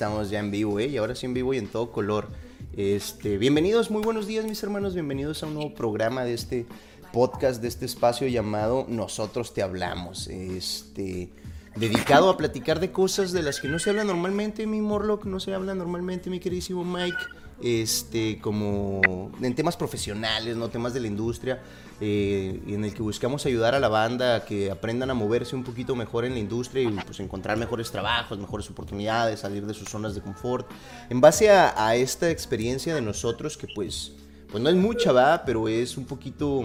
estamos ya en vivo, ¿eh? Y ahora sí en vivo y en todo color. Este, bienvenidos, muy buenos días, mis hermanos. Bienvenidos a un nuevo programa de este podcast, de este espacio llamado Nosotros te hablamos. Este, dedicado a platicar de cosas de las que no se habla normalmente, mi Morlock, no se habla normalmente, mi queridísimo Mike. Este, como en temas profesionales, no temas de la industria, eh, en el que buscamos ayudar a la banda a que aprendan a moverse un poquito mejor en la industria y pues encontrar mejores trabajos, mejores oportunidades, salir de sus zonas de confort. En base a, a esta experiencia de nosotros, que pues, pues no es mucha, va, pero es un poquito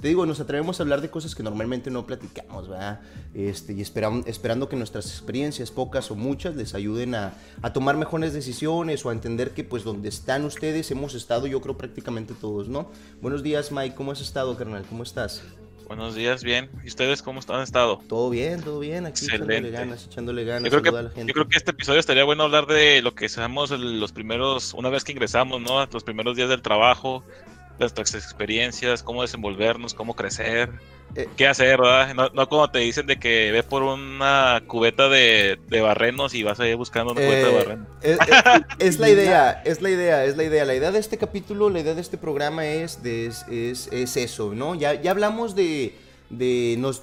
te digo, nos atrevemos a hablar de cosas que normalmente no platicamos, ¿verdad? Este, y esperam- esperando que nuestras experiencias, pocas o muchas, les ayuden a, a tomar mejores decisiones o a entender que pues donde están ustedes hemos estado, yo creo prácticamente todos, ¿no? Buenos días, Mike, ¿cómo has estado, carnal? ¿Cómo estás? Buenos días, bien. ¿Y ustedes cómo han estado? Todo bien, todo bien, aquí echándole Excelente. ganas, echándole ganas, Yo creo, que, a la gente. yo creo que este episodio estaría bueno hablar de lo que seamos los primeros, una vez que ingresamos, ¿no? Los primeros días del trabajo, nuestras experiencias, cómo desenvolvernos, cómo crecer, Eh. qué hacer, ¿verdad? No, no como te dicen de que ve por una cubeta de, de barrenos y vas a ir buscando una cubeta de Eh, barrenos. es, es- es la idea, es la idea, es la idea. La idea de este capítulo, la idea de este programa es, de- es- es eso, ¿no? Ya, ya hablamos de, de nos,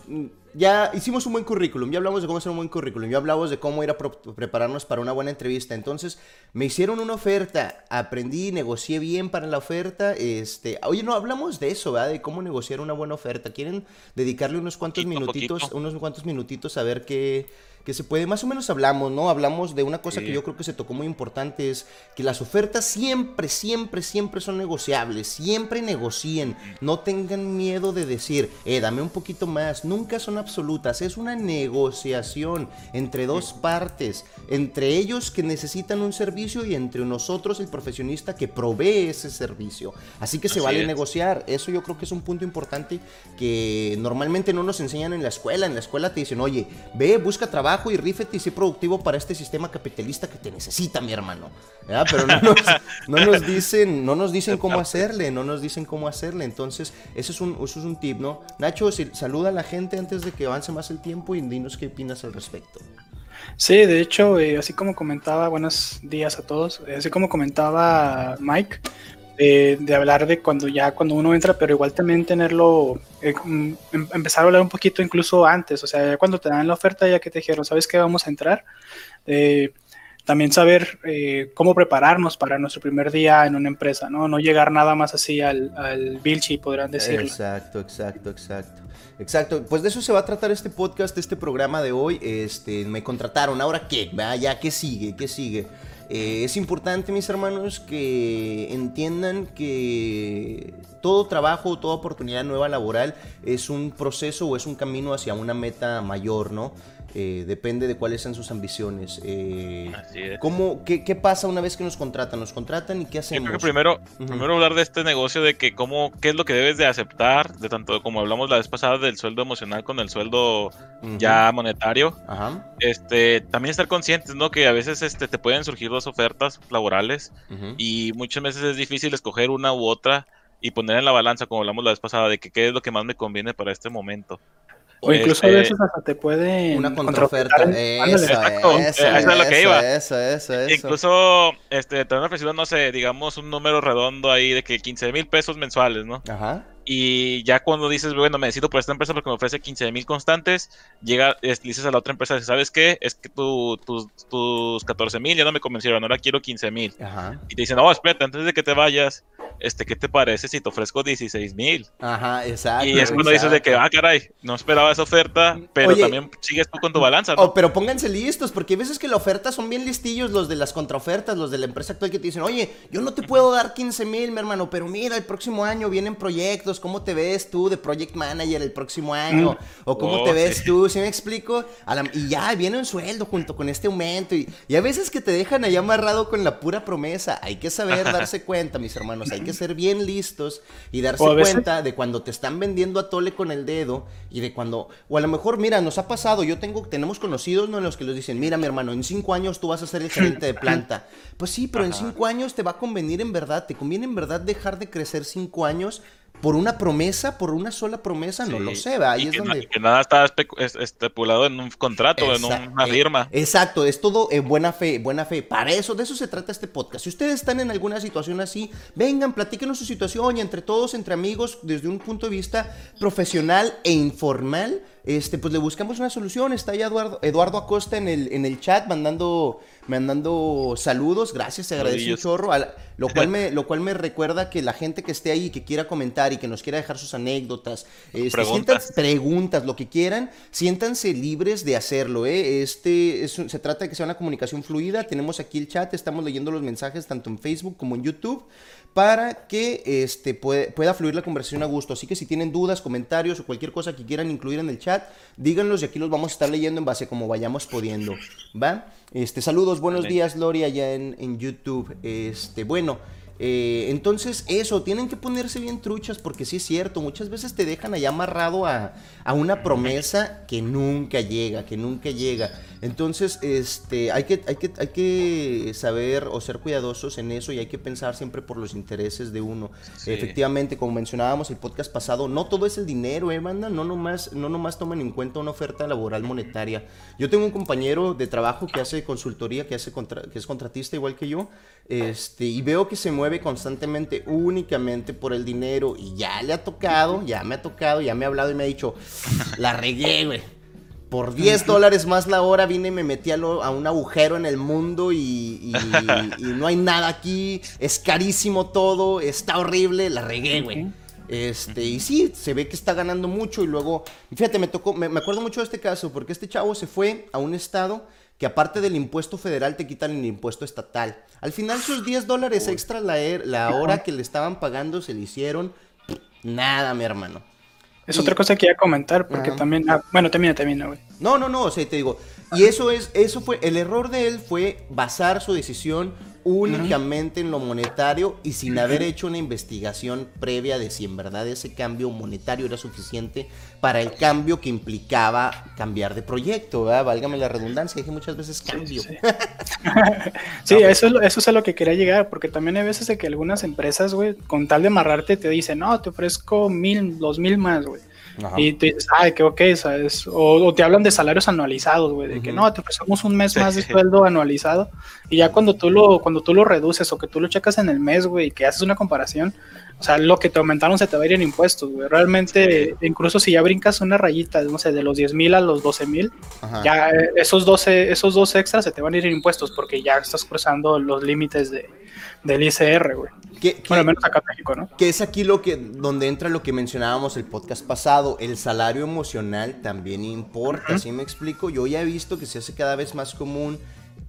ya hicimos un buen currículum, ya hablamos de cómo hacer un buen currículum, ya hablamos de cómo ir a prepararnos para una buena entrevista. Entonces, me hicieron una oferta, aprendí, negocié bien para la oferta. Este, oye, no hablamos de eso, ¿verdad? De cómo negociar una buena oferta. ¿Quieren dedicarle unos cuantos Poquito minutitos, poquito. unos cuantos minutitos a ver qué, qué se puede? Más o menos hablamos, ¿no? Hablamos de una cosa Sí. que yo creo que se tocó muy importante, es que las ofertas siempre, siempre, siempre son negociables. Siempre negocien. No tengan miedo de decir, eh, dame un poquito más. Nunca son absolutas. Es una negociación entre dos partes. Entre ellos que necesitan un servicio y entre nosotros, el profesionista que provee ese servicio. Así que se Así vale es. negociar. Eso yo creo que es un punto importante que normalmente no nos enseñan en la escuela. En la escuela te dicen, oye, ve, busca trabajo y rífete y sé productivo para este sistema capitalista que te necesita, mi hermano. ¿Verdad? Pero no nos, no nos dicen, no nos dicen cómo hacerle, no nos dicen cómo hacerle. Entonces, ese es un, eso es un tip, ¿no? Nacho, si- saluda a la gente antes de que avance más el tiempo y dinos qué opinas al respecto. Sí, de hecho, eh, así como comentaba, buenos días a todos, eh, así como comentaba Mike, eh, de hablar de cuando ya, cuando uno entra, pero igual también tenerlo, eh, mm, em- empezar a hablar un poquito incluso antes, o sea, ya cuando te dan la oferta, ya que te dijeron, ¿sabes qué? Vamos a entrar. Eh, también saber cómo prepararnos para nuestro primer día en una empresa, ¿no? No llegar nada más así al, al Vilchi, podrán decirlo. Exacto, exacto, exacto. Exacto, pues de eso se va a tratar este podcast, este programa de hoy. Este, me contrataron, ¿ahora qué? ¿Va? ¿Ya qué sigue? ¿Qué sigue? Eh, es importante, mis hermanos, que entiendan que todo trabajo, toda oportunidad nueva laboral es un proceso o es un camino hacia una meta mayor, ¿no? Eh, depende de cuáles sean sus ambiciones. Eh, Así es. ¿cómo, qué, qué pasa una vez que nos contratan? ¿Nos contratan y qué Yo hacemos? creo que primero, primero hablar de este negocio de que cómo, qué es lo que debes de aceptar, de tanto como hablamos la vez pasada del sueldo emocional con el sueldo ya monetario. Ajá. Este, también estar conscientes, ¿no? Que a veces este, te pueden surgir dos ofertas laborales y muchas veces es difícil escoger una u otra y poner en la balanza, como hablamos la vez pasada, de que qué es lo que más me conviene para este momento. O incluso a Este, veces hasta te pueden Una contraoferta. en- Eso. Exacto, eso, eh, eso es lo que eso, iba. Eso, eso, eso. Incluso este, te han ofrecido, no sé, digamos un número redondo ahí de que 15 mil pesos mensuales, ¿no? Ajá. Y ya cuando dices, bueno, me decido por esta empresa porque me ofrece 15 mil constantes, llega, es- le dices a la otra empresa, ¿sabes qué? Es que tu- tus, tus 14 mil ya no me convencieron, ahora quiero 15 mil. Y te dicen, no, espérate, antes de que te vayas, este, ¿qué te parece si te ofrezco 16 mil? Ajá, exacto. Y es cuando dices de que, ah, caray, no esperaba esa oferta, pero Oye. también sigues tú con tu balanza, ¿no? Oh, pero pónganse listos, porque hay veces que la oferta son bien listillos los de las contraofertas, los de la empresa actual que te dicen, oye, yo no te puedo dar 15 mil, mi hermano, pero mira, el próximo año vienen proyectos, ¿cómo te ves tú de project manager el próximo año? O cómo Oh, te ves sí. tú, ¿sí me explico? A la- y ya, viene un sueldo junto con este aumento. Y, y a veces que te dejan ahí amarrado con la pura promesa. Hay que saber darse cuenta, mis hermanos, hay que ser bien listos y darse veces- cuenta de cuando te están vendiendo a tole con el dedo y de cuando, o a lo mejor, mira, nos ha pasado, yo tengo, tenemos conocidos, ¿no? En los que los dicen, mira, mi hermano, en cinco años tú vas a ser el gerente de planta. Pues sí, pero en Ajá. cinco años te va a convenir en verdad, te conviene en verdad dejar de crecer cinco años por una promesa, por una sola promesa, no lo sé, ¿va? Ahí y es que, donde... que nada está estipulado en un contrato, en Exa- una eh, firma. Exacto, es todo en buena fe, buena fe. Para eso, de eso se trata este podcast. Si ustedes están en alguna situación así, vengan, platíquenos su situación y entre todos, entre amigos, desde un punto de vista profesional e informal, este, pues le buscamos una solución. Está ya Eduardo, Eduardo Acosta en el, en el chat mandando, mandando saludos. Gracias, se agradece un chorro. lo, cual me, lo cual me recuerda que la gente que esté ahí, que quiera comentar y que nos quiera dejar sus anécdotas, este, Preguntas. siéntanse- preguntas, lo que quieran, siéntanse libres de hacerlo. ¿eh? Este es un- se trata de que sea una comunicación fluida. Tenemos aquí el chat, estamos leyendo los mensajes tanto en Facebook como en YouTube para que este, puede- pueda fluir la conversación a gusto. Así que si tienen dudas, comentarios o cualquier cosa que quieran incluir en el chat, díganlos y aquí los vamos a estar leyendo en base a como vayamos pudiendo. ¿Va? Este, saludos, buenos días, Lori, allá en, en YouTube. Este, bueno. eh, entonces, eso, tienen que ponerse bien truchas porque sí es cierto, muchas veces te dejan allá amarrado a, a una promesa que nunca llega, que nunca llega. Entonces, este, hay que, hay, que, hay que saber o ser cuidadosos en eso y hay que pensar siempre por los intereses de uno. Sí. Efectivamente, como mencionábamos el podcast pasado, no todo es el dinero, eh, banda, no nomás, no nomás tomen en cuenta una oferta laboral monetaria. Yo tengo un compañero de trabajo que hace consultoría, que, hace contra- que es contratista igual que yo, este, y veo que se mueve constantemente únicamente por el dinero y ya le ha tocado, ya me ha tocado, ya me ha hablado y me ha dicho, la regué, güey. Por 10 dólares más la hora vine y me metí a, lo- a un agujero en el mundo y, y- y no hay nada aquí, es carísimo todo, está horrible, la regué, güey. Este, y sí, se ve que está ganando mucho y luego, fíjate, me tocó, me, me acuerdo mucho de este caso, porque este chavo se fue a un estado que aparte del impuesto federal te quitan el impuesto estatal. Al final sus 10 dólares extra la, er- la hora que le estaban pagando se le hicieron nada, mi hermano. Es Y- otra cosa que iba a comentar, porque Ajá. también. ah, bueno, termina, termina, güey. No, no, no, o sea, te digo, y eso es, eso fue, el error de él fue basar su decisión únicamente en lo monetario y sin haber hecho una investigación previa de si en verdad ese cambio monetario era suficiente para el cambio que implicaba cambiar de proyecto, ¿verdad? Válgame la redundancia, dije muchas veces cambio. Sí, Sí, eso, es lo- eso es a lo que quería llegar, porque también hay veces de que algunas empresas, güey, con tal de amarrarte, te dicen, no, te ofrezco mil, dos mil más, güey. Ajá. Y tú dices, ay, que ok, ¿sabes? O, o te hablan de salarios anualizados, güey, de que Ujú. no, te ofrecemos un mes más de sueldo anualizado. Y ya cuando tú lo, cuando tú lo reduces o que tú lo checas en el mes, güey, y que haces una comparación, o sea, lo que te aumentaron se te va a ir en impuestos, güey. Realmente, incluso si ya brincas una rayita, no sé, de los 10 mil a los 12 mil, ya eh, esos 12, esos dos extras se te van a ir en impuestos porque ya estás cruzando los límites de, del ICR, güey. ¿Qué- qué- Bueno, menos acá en México, ¿no? Que es aquí lo que, donde entra lo que mencionábamos el podcast pasado, el salario emocional también importa, ¿sí me explico? Yo ya he visto que se hace cada vez más común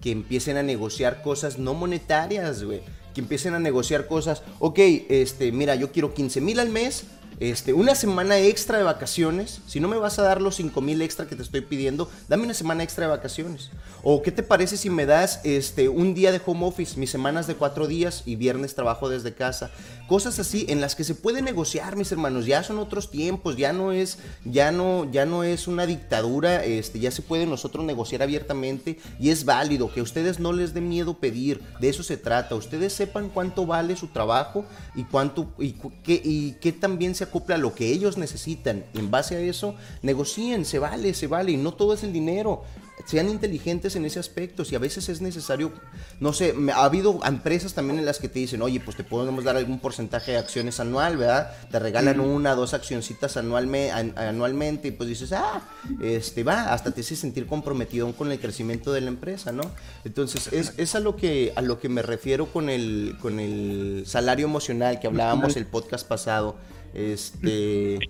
que empiecen a negociar cosas no monetarias, güey. Que empiecen a negociar cosas, ok, este, mira, yo quiero 15 mil al mes, este, una semana extra de vacaciones. Si no me vas a dar los 5 mil extra que te estoy pidiendo, dame una semana extra de vacaciones. O qué te parece si me das este, un día de home office, mis semanas de cuatro días y viernes trabajo desde casa. Cosas así en las que se puede negociar, mis hermanos. Ya son otros tiempos, ya no es, ya no, ya no es una dictadura. Este, ya se puede nosotros negociar abiertamente y es válido que a ustedes no les dé miedo pedir. De eso se trata. Ustedes sepan cuánto vale su trabajo y cuánto y qué y qué también se acopla a lo que ellos necesitan. En base a eso negocien, se vale, se vale y no todo es el dinero. Sean inteligentes en ese aspecto. Si a veces es necesario, no sé, ha habido empresas también en las que te dicen, oye, pues te podemos dar algún porcentaje de acciones anual, ¿verdad? Te regalan una, dos accioncitas anualme- an- anualmente y pues dices, ah, este va, hasta te hace sentir comprometido con el crecimiento de la empresa, ¿no? Entonces, es, es a lo que a lo que me refiero con el, con el salario emocional que hablábamos el podcast pasado. Este.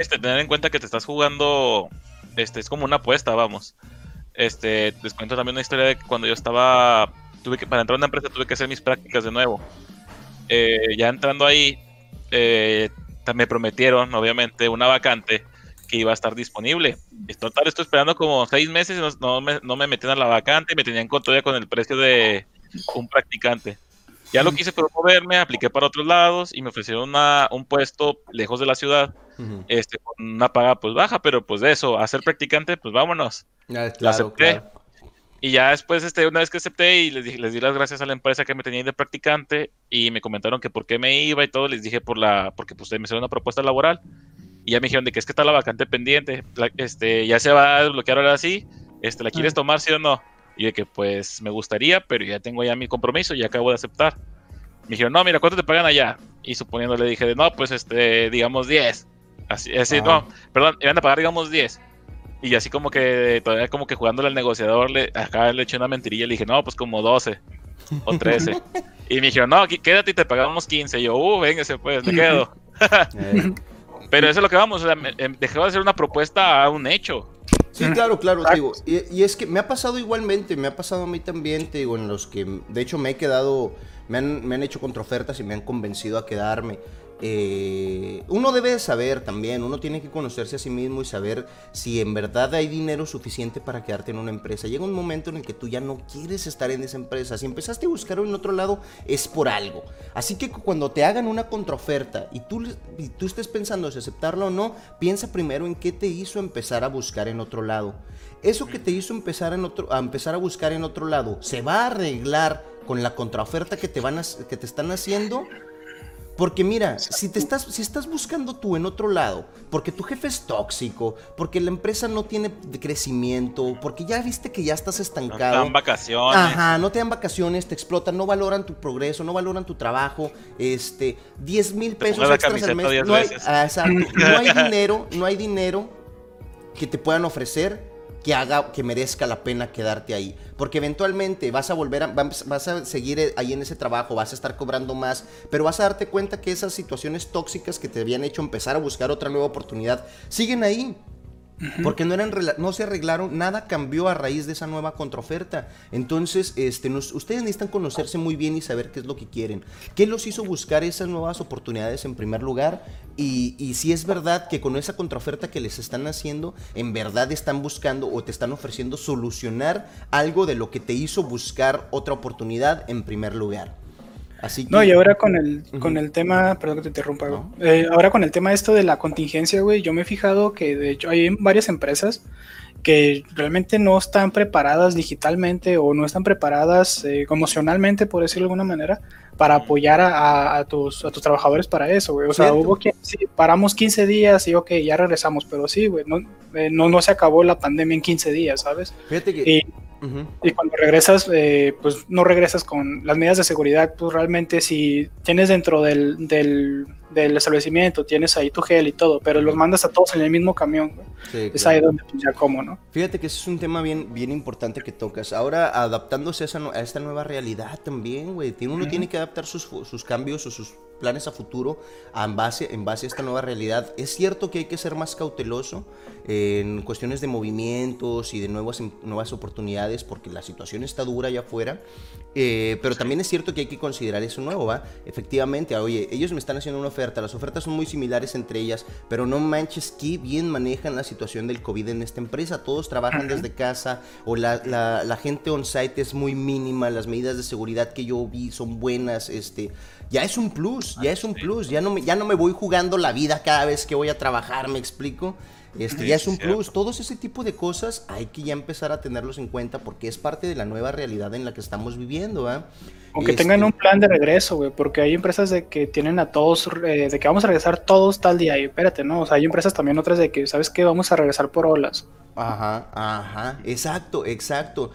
Este, tener en cuenta que te estás jugando, este, es como una apuesta, vamos. Este, les cuento también una historia de que cuando yo estaba, tuve que, para entrar a una empresa tuve que hacer mis prácticas de nuevo. Eh, ya entrando ahí, eh, me prometieron, obviamente, una vacante que iba a estar disponible. Total, estoy esperando como seis meses no, no me, no me metían a la vacante y me tenían con, todavía con el precio de un practicante. Ya lo quise promoverme, apliqué para otros lados y me ofrecieron una, un puesto lejos de la ciudad ujú. este, con una paga pues baja, pero pues de eso, a ser practicante, pues vámonos. Ah, La acepté. Y ya después, este, una vez que acepté y les, dije, les di las gracias a la empresa que me tenía de practicante y me comentaron que por qué me iba y todo, les dije por la, porque pues me hicieron una propuesta laboral y ya me dijeron de que es que está la vacante pendiente, la- este, ya se va a desbloquear ahora sí, este, ¿la quieres Ah. tomar sí o no? Y de que pues me gustaría, pero ya tengo ya mi compromiso y acabo de aceptar. Me dijeron, no, mira, ¿cuánto te pagan allá? Y suponiendo le dije, no, pues este, digamos 10. Así, así no, perdón, iban a pagar digamos 10. Y así como que todavía como que jugándole al negociador, le, acá le eché una mentirilla, le dije, no, pues como 12 o 13. y me dijeron, no, aquí quédate y te pagamos 15. Y yo, uh, véngase pues, me quedo. Eh, Pero eso es lo que vamos, o sea, me- em, dejó de ser una propuesta a un hecho. Sí, claro, claro, te digo. Y, y es que me ha pasado igualmente, me ha pasado a mí también, te digo, en los que de hecho me he quedado, me han, me han hecho contraofertas y me han convencido a quedarme. Eh, uno debe de saber también, uno tiene que conocerse a sí mismo y saber si en verdad hay dinero suficiente para quedarte en una empresa. Llega un momento en el que tú ya no quieres estar en esa empresa. Si empezaste a buscar en otro lado, es por algo. Así que cuando te hagan una contraoferta y tú, le- y tú estés pensando si aceptarla o no, piensa primero en qué te hizo empezar a buscar en otro lado. Eso que te hizo empezar, en otro, a empezar a buscar en otro lado, ¿se va a arreglar con la contraoferta que te, van a- que te están haciendo? Porque mira, si te estás, si estás buscando tú en otro lado, porque tu jefe es tóxico, porque la empresa no tiene crecimiento, porque ya viste que ya estás No te estancado. dan vacaciones. Ajá, no te dan vacaciones, te explotan, no valoran tu progreso, no valoran tu trabajo, este, 10 mil pesos extras al mes. No hay, ah, exacto, no hay dinero, no hay dinero que te puedan ofrecer que haga que merezca la pena quedarte ahí, porque eventualmente vas a volver a, vas a seguir eh, ahí en ese trabajo, vas a estar cobrando más, pero vas a darte cuenta que esas situaciones tóxicas que te habían hecho empezar a buscar otra nueva oportunidad siguen ahí. Porque no, eran, no se arreglaron, nada cambió a raíz de esa nueva contraoferta. Entonces, este, nos- ustedes necesitan conocerse muy bien y saber qué es lo que quieren. ¿Qué los hizo buscar esas nuevas oportunidades en primer lugar? Y, y si es verdad que con esa contraoferta que les están haciendo, en verdad están buscando o te están ofreciendo solucionar algo de lo que te hizo buscar otra oportunidad en primer lugar. Así que, No, y ahora con el, con el tema, perdón que te interrumpa. No. Eh, ahora con el tema esto de la contingencia, güey, yo me he fijado que de hecho hay varias empresas que realmente no están preparadas digitalmente o no están preparadas eh, emocionalmente, por decirlo de alguna manera, para apoyar a, a- a tus, a tus trabajadores para eso, güey. O sea, Cierto. hubo que, sí, paramos 15 días y ok, ya regresamos, pero sí, güey, no, eh, no, no se acabó la pandemia en 15 días, ¿sabes? fíjate que... Y, Y cuando regresas, eh, pues no regresas con las medidas de seguridad. Pues realmente si tienes dentro del, del, del establecimiento, tienes ahí tu gel y todo, pero los mandas a todos en el mismo camión. güey. Sí, Es claro. ahí donde pues, ya como, ¿no? Fíjate que ese es un tema bien, bien importante que tocas. Ahora, adaptándose a, esa a esta nueva realidad también, güey. Uno tiene que adaptar sus, sus cambios o sus planes a futuro en, base, en base a esta nueva realidad. Es cierto que hay que ser más cauteloso en cuestiones de movimientos y de nuevas, nuevas oportunidades porque la situación está dura allá afuera. Eh, pero también es cierto que hay que considerar eso nuevo, ¿va? Efectivamente, oye, ellos me están haciendo una oferta, las ofertas son muy similares entre ellas, pero no manches que bien manejan la situación del COVID en esta empresa. Todos trabajan desde casa o la, la- la gente on-site es muy mínima, las medidas de seguridad que yo vi son buenas, este... Ya es un plus, ya es un plus, ya no, me, ya no me voy jugando la vida cada vez que voy a trabajar, ¿me explico? Este, Sí, ya es un cierto. plus, todos ese tipo de cosas hay que ya empezar a tenerlos en cuenta porque es parte de la nueva realidad en la que estamos viviendo, ¿ah? Aunque Este, tengan un plan de regreso, güey, porque hay empresas de que tienen a todos, eh, de que vamos a regresar todos tal día. Y espérate, ¿no? O sea, hay empresas también otras de que, ¿sabes qué? Vamos a regresar por olas. Ajá, ajá, exacto, exacto.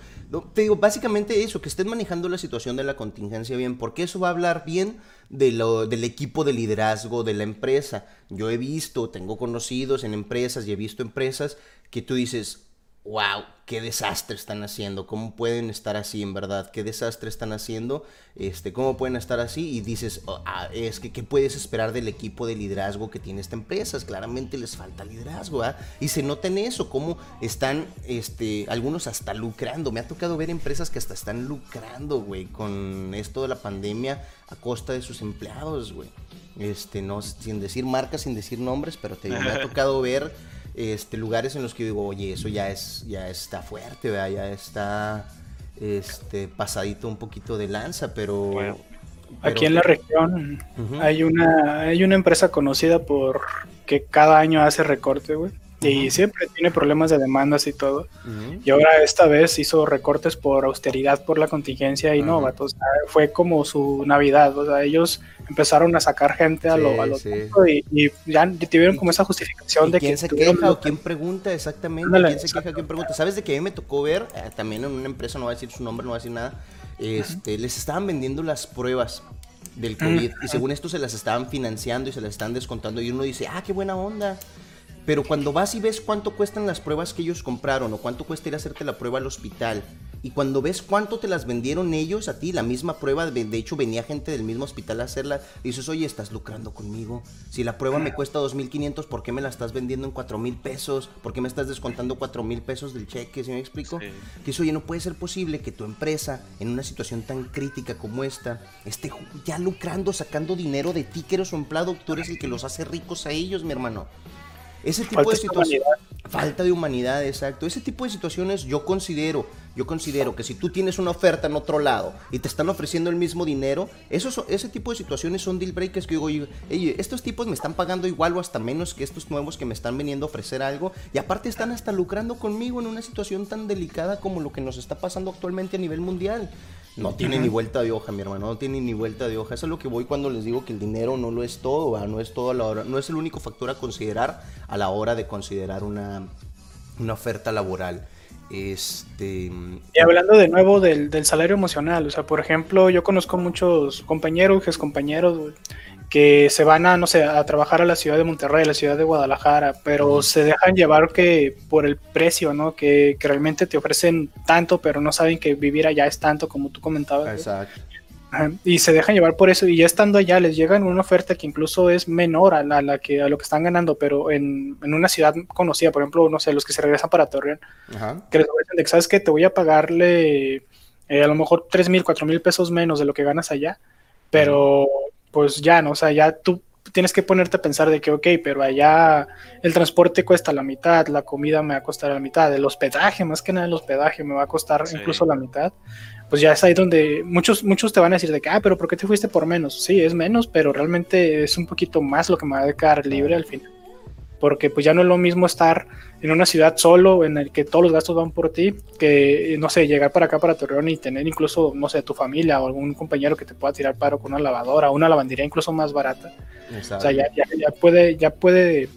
Te digo, básicamente eso, que estén manejando la situación de la contingencia bien, porque eso va a hablar bien de lo, del equipo de liderazgo de la empresa. Yo he visto, tengo conocidos en empresas y he visto empresas que tú dices, wow, qué desastre están haciendo, cómo pueden estar así en verdad, qué desastre están haciendo, este, cómo pueden estar así y dices, "Oh, ah, es que qué puedes esperar del equipo de liderazgo que tiene esta empresa, claramente les falta liderazgo, ¿ah? y se nota en eso, cómo están, este, algunos hasta lucrando, me ha tocado ver empresas que hasta están lucrando, güey, con esto de la pandemia a costa de sus empleados, güey, este, no, sin decir marcas, sin decir nombres, pero te digo, me ha tocado ver este, lugares en los que digo, oye, eso ya es, ya está fuerte, ¿verdad? ya está este, pasadito un poquito de lanza, pero... Bueno. pero- Aquí en la región hay una hay una empresa conocida por que cada año hace recorte, güey. Y siempre tiene problemas de demandas y todo. Ujú. Y ahora esta vez hizo recortes por austeridad, por la contingencia y no, Ajá. vato, o sea, fue como su Navidad, o sea, ellos empezaron a sacar gente a Sí, lo, a lo sí. y, y ya tuvieron como esa justificación ¿Y de quién que se queja o quién pregunta exactamente? Ándale, ¿Quién se queja? ¿Quién pregunta? ¿Sabes de que a mí me tocó ver? eh, también en una empresa, no voy a decir su nombre, no voy a decir nada. Este, les estaban vendiendo las pruebas del COVID y según esto se las estaban financiando y se las están descontando y uno dice, ah, qué buena onda. Pero cuando vas y ves cuánto cuestan las pruebas que ellos compraron o cuánto cuesta ir a hacerte la prueba al hospital y cuando ves cuánto te las vendieron ellos a ti, la misma prueba, de de hecho venía gente del mismo hospital a hacerla, dices, oye, estás lucrando conmigo. Si la prueba me cuesta 2.500, ¿por qué me la estás vendiendo en 4.000 pesos? ¿Por qué me estás descontando 4.000 pesos del cheque? ¿Sí me explico? Sí. Que eso, oye, no puede ser posible que tu empresa, en una situación tan crítica como esta, esté ya lucrando, sacando dinero de ti, que eres su empleado, tú eres el que los hace ricos a ellos, mi hermano. Ese tipo Falta de situaciones... Falta de humanidad, exacto. Ese tipo de situaciones yo considero, yo considero que si tú tienes una oferta en otro lado y te están ofreciendo el mismo dinero, esos, ese tipo de situaciones son deal breakers que digo, oye, estos tipos me están pagando igual o hasta menos que estos nuevos que me están viniendo a ofrecer algo y aparte están hasta lucrando conmigo en una situación tan delicada como lo que nos está pasando actualmente a nivel mundial. No tiene ni vuelta de hoja, mi hermano, no tiene ni vuelta de hoja. Eso es lo que voy cuando les digo que el dinero no lo es todo, ¿va? no es todo a la hora, no es el único factor a considerar a la hora de considerar una, una oferta laboral. Este, Y hablando de nuevo del, del salario emocional, o sea, por ejemplo, yo conozco muchos compañeros, ex compañeros, que se van a, no sé, a trabajar a la ciudad de Monterrey, a la ciudad de Guadalajara, pero se dejan llevar que por el precio, ¿no? Que, que realmente te ofrecen tanto, pero no saben que vivir allá es tanto, como tú comentabas. exacto. Ajá, Y se dejan llevar por eso, y ya estando allá les llegan una oferta que incluso es menor a, la, a la que, a lo que están ganando, pero en, en una ciudad conocida, por ejemplo, no sé, los que se regresan para Torreón, que les ofrecen de que, ¿sabes qué? Te voy a pagarle eh, a lo mejor 3 mil, 4 mil pesos menos de lo que ganas allá, pero pues ya, ¿no? O sea, ya tú tienes que ponerte a pensar de que, ok, pero allá el transporte cuesta la mitad, la comida me va a costar la mitad, el hospedaje, más que nada el hospedaje me va a costar Sí. incluso la mitad. Pues ya es ahí donde muchos, muchos te van a decir de que, ah, pero ¿por qué te fuiste por menos? Sí, es menos, pero realmente es un poquito más lo que me va a quedar libre al final. Porque pues ya no es lo mismo estar en una ciudad solo en el que todos los gastos van por ti, que no sé, llegar para acá para Torreón y tener incluso, no sé, tu familia o algún compañero que te pueda tirar paro con una lavadora, una lavandería incluso más barata. O exacto. sea, ya, ya, ya puede, ya puede,